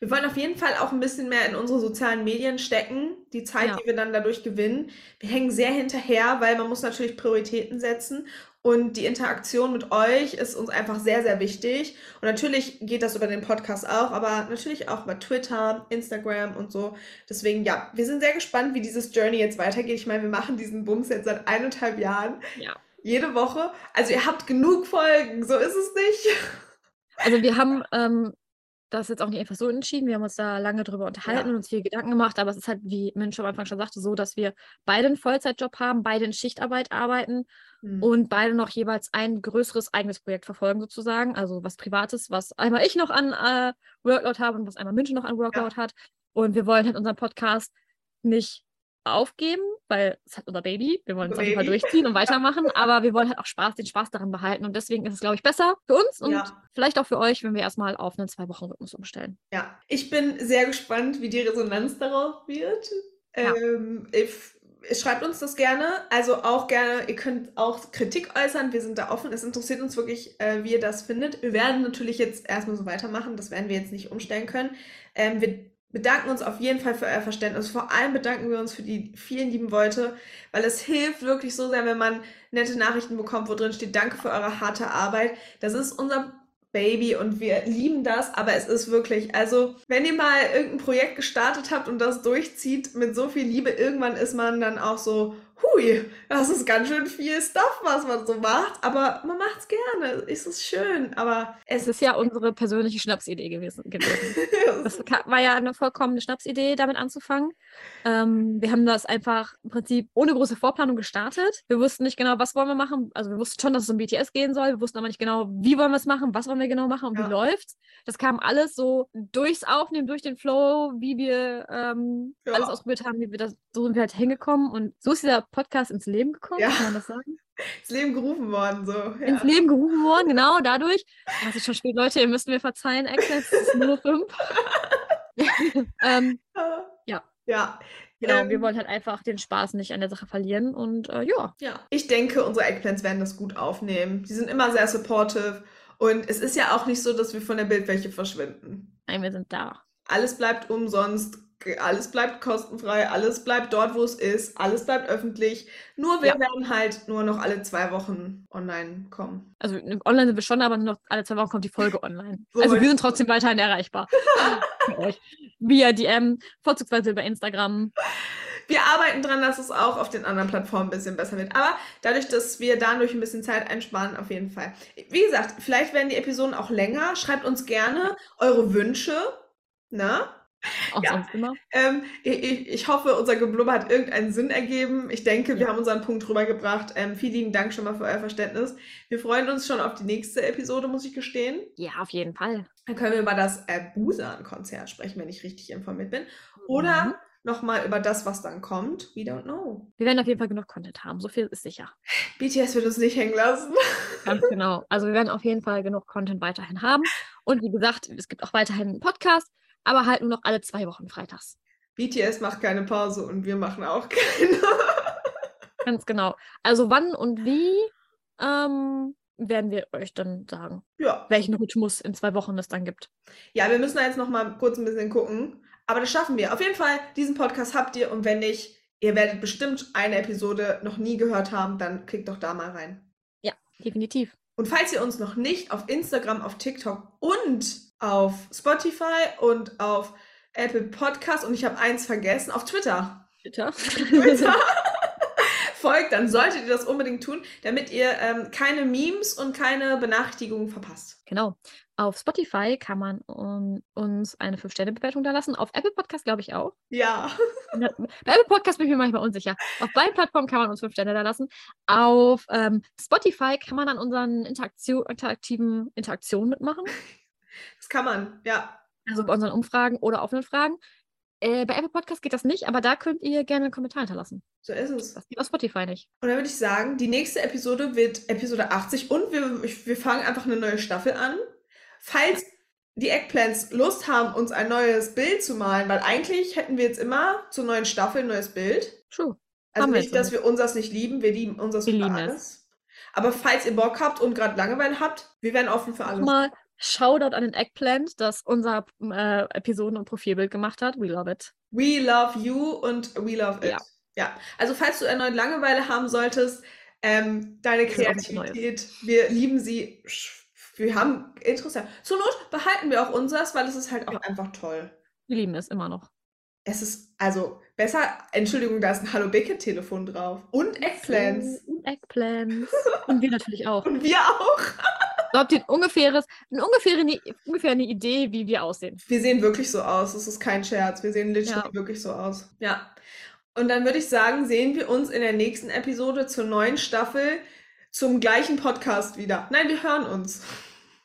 wir wollen auf jeden Fall auch ein bisschen mehr in unsere sozialen Medien stecken, die Zeit, Ja. die wir dann dadurch gewinnen. Wir hängen sehr hinterher, weil man muss natürlich Prioritäten setzen und die Interaktion mit euch ist uns einfach sehr, sehr wichtig. Und natürlich geht das über den Podcast auch, aber natürlich auch über Twitter, Instagram und so. Deswegen, ja, wir sind sehr gespannt, wie dieses Journey jetzt weitergeht. Ich meine, wir machen diesen Bums jetzt seit eineinhalb Jahren. Ja. Jede Woche. Also ihr habt genug Folgen, so ist es nicht. Also wir haben ähm, das jetzt auch nicht einfach so entschieden. Wir haben uns da lange drüber unterhalten Ja. und uns viel Gedanken gemacht. Aber es ist halt, wie Mensch am Anfang schon sagte, so, dass wir beide einen Vollzeitjob haben, beide in Schichtarbeit arbeiten Hm. und beide noch jeweils ein größeres eigenes Projekt verfolgen sozusagen. Also was Privates, was einmal ich noch an äh, Workload habe und was einmal München noch an Workload hat. Und wir wollen halt unseren Podcast nicht aufgeben, weil es hat unser Baby. Wir wollen es auf jeden Fall durchziehen und weitermachen, aber wir wollen halt auch Spaß, den Spaß daran behalten. Und deswegen ist es, glaube ich, besser für uns und Ja. vielleicht auch für euch, wenn wir erstmal auf einen Zwei-Wochen-Rhythmus umstellen. Ja, ich bin sehr gespannt, wie die Resonanz darauf wird. Ja. Ähm, if, schreibt uns das gerne. Also auch gerne, ihr könnt auch Kritik äußern. Wir sind da offen. Es interessiert uns wirklich, äh, wie ihr das findet. Wir werden natürlich jetzt erstmal so weitermachen. Das werden wir jetzt nicht umstellen können. Ähm, wir bedanken uns auf jeden Fall für euer Verständnis. Vor allem bedanken wir uns für die vielen lieben Worte, weil es hilft wirklich so sehr, wenn man nette Nachrichten bekommt, wo drin steht, danke für eure harte Arbeit. Das ist unser Baby und wir lieben das, aber es ist wirklich, also wenn ihr mal irgendein Projekt gestartet habt und das durchzieht mit so viel Liebe, irgendwann ist man dann auch so, hui, das ist ganz schön viel Stuff, was man so macht, aber man macht's gerne, es ist schön, aber Es es ist ja unsere persönliche Schnapsidee gewesen. gewesen. Das war ja eine vollkommene Schnapsidee, damit anzufangen. Ähm, wir haben das einfach im Prinzip ohne große Vorplanung gestartet. Wir wussten nicht genau, was wollen wir machen. Also wir wussten schon, dass es um BTS gehen soll. Wir wussten aber nicht genau, wie wollen wir es machen, was wollen wir genau machen und Ja. wie läuft's. Das kam alles so durchs Aufnehmen, durch den Flow, wie wir ähm, Ja. alles ausprobiert haben, wie wir das, so sind wir halt hingekommen. Und so ist dieser Podcast ins Leben gekommen, Ja. kann man das sagen? ins Leben gerufen worden, so. ins Ja. Leben gerufen worden, genau dadurch. Es ist schon spät, Leute, ihr müsst mir verzeihen, Access ist nur fünf. ähm, Ja. Genau, Ähm, wir wollen halt einfach den Spaß nicht an der Sache verlieren und äh, ja, Ja, ich denke, unsere Eggplants werden das gut aufnehmen. Die sind immer sehr supportive und es ist ja auch nicht so, dass wir von der Bildfläche verschwinden. nein, wir sind da. Alles bleibt umsonst, alles bleibt kostenfrei, alles bleibt dort, wo es ist, alles bleibt öffentlich. Nur wir Ja. werden halt nur noch alle zwei Wochen online kommen. Also äh, online sind wir schon, aber nur noch alle zwei Wochen kommt die Folge online. So also wir sind trotzdem weiterhin erreichbar. Via DM, vorzugsweise über Instagram. Wir arbeiten dran, dass es auch auf den anderen Plattformen ein bisschen besser wird. Aber dadurch, dass wir dadurch ein bisschen Zeit einsparen, auf jeden Fall. Wie gesagt, vielleicht werden die Episoden auch länger. Schreibt uns gerne eure Wünsche. Na? Auch Ja. sonst immer. Ähm, ich, ich- hoffe, unser Geblubber hat irgendeinen Sinn ergeben. Ich denke, wir haben unseren Punkt rübergebracht. Ähm, vielen lieben Dank schon mal für euer Verständnis. Wir freuen uns schon auf die nächste Episode, muss ich gestehen. Ja, auf jeden Fall. Dann können wir über das äh, Busan-Konzert sprechen, wenn ich richtig informiert bin. Oder Mhm. nochmal über das, was dann kommt. We don't know. Wir werden auf jeden Fall genug Content haben. So viel ist sicher. BTS wird uns nicht hängen lassen. Ganz genau. Also wir werden auf jeden Fall genug Content weiterhin haben. Und wie gesagt, es gibt auch weiterhin einen Podcast, aber halt nur noch alle zwei Wochen freitags. BTS macht keine Pause und wir machen auch keine. Ganz genau. Also wann und wie ähm, werden wir euch dann sagen, ja. welchen Rhythmus in zwei Wochen es dann gibt. Ja, wir müssen da jetzt noch mal kurz ein bisschen gucken. Aber das schaffen wir. Auf jeden Fall, diesen Podcast habt ihr. Und wenn nicht, ihr werdet bestimmt eine Episode noch nie gehört haben, dann klickt doch da mal rein. Definitiv. Und falls ihr uns noch nicht auf Instagram, auf TikTok und auf Spotify und auf Apple Podcast und ich habe eins vergessen, auf Twitter Bitte. Twitter folgt, dann solltet ihr das unbedingt tun, damit ihr ähm, keine Memes und keine Benachrichtigungen verpasst. Genau. Auf Spotify kann man um, uns eine 5-Sterne-Bewertung da lassen. Auf Apple Podcast glaube ich auch. Ja. Bei Apple Podcast bin ich mir manchmal unsicher. Auf beiden Plattformen kann man uns 5 Sterne da lassen. Auf ähm, Spotify kann man an unseren Interaktion, interaktiven Interaktionen mitmachen. Das kann man, ja. Also bei unseren Umfragen oder offenen Fragen. Äh, bei Apple Podcast geht das nicht, aber da könnt ihr gerne einen Kommentar hinterlassen. So ist es. Das geht auf Spotify nicht. Und dann würde ich sagen, die nächste Episode wird Episode 80 und wir, wir fangen einfach eine neue Staffel an. Falls die Eggplants Lust haben, uns ein neues Bild zu malen, weil eigentlich hätten wir jetzt immer zur neuen Staffel ein neues Bild. True. Also Haben wir nicht, noch dass wir unseres nicht lieben, wir lieben unseres Wir lieben es. alles. Aber falls ihr Bock habt und gerade Langeweile habt, wir wären offen für alles. Nochmal Shoutout an den Eggplant, das unser äh, Episoden- und Profilbild gemacht hat. We love it. We love you und we love it. Ja. Ja. Also falls du erneut Langeweile haben solltest, ähm, deine Kreativität, wir lieben sie. Wir haben interessant. Zur Not behalten wir auch unseres, weil es ist halt auch Ja. einfach toll. Wir lieben es immer noch. Es ist also besser, Entschuldigung, da ist ein Hallo Bicket Telefon drauf. Und Eggplants. Und Eggplants. und wir natürlich auch. Und wir auch. So habt ihr ein ungefähres, eine ungefähre, eine, ungefähr eine Idee, wie wir aussehen. Wir sehen wirklich so aus. Das ist kein Scherz. Wir sehen literally Ja. wirklich so aus. Ja. Und dann würde ich sagen, sehen wir uns in der nächsten Episode zur neuen Staffel zum gleichen Podcast wieder. Nein, wir hören uns.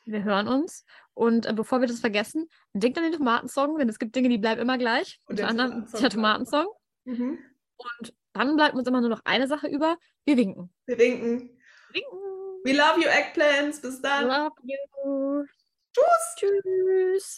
Wir hören uns. Und äh, bevor wir das vergessen, denkt an den Tomatensong, denn es gibt Dinge, die bleiben immer gleich. Und Unter der anderem der Tomatensong. Mhm. Und Dann bleibt uns immer nur noch eine Sache über. Wir winken. Wir winken. Winken. We love you, Eggplants. Bis dann. Love you. Tschüss. Tschüss.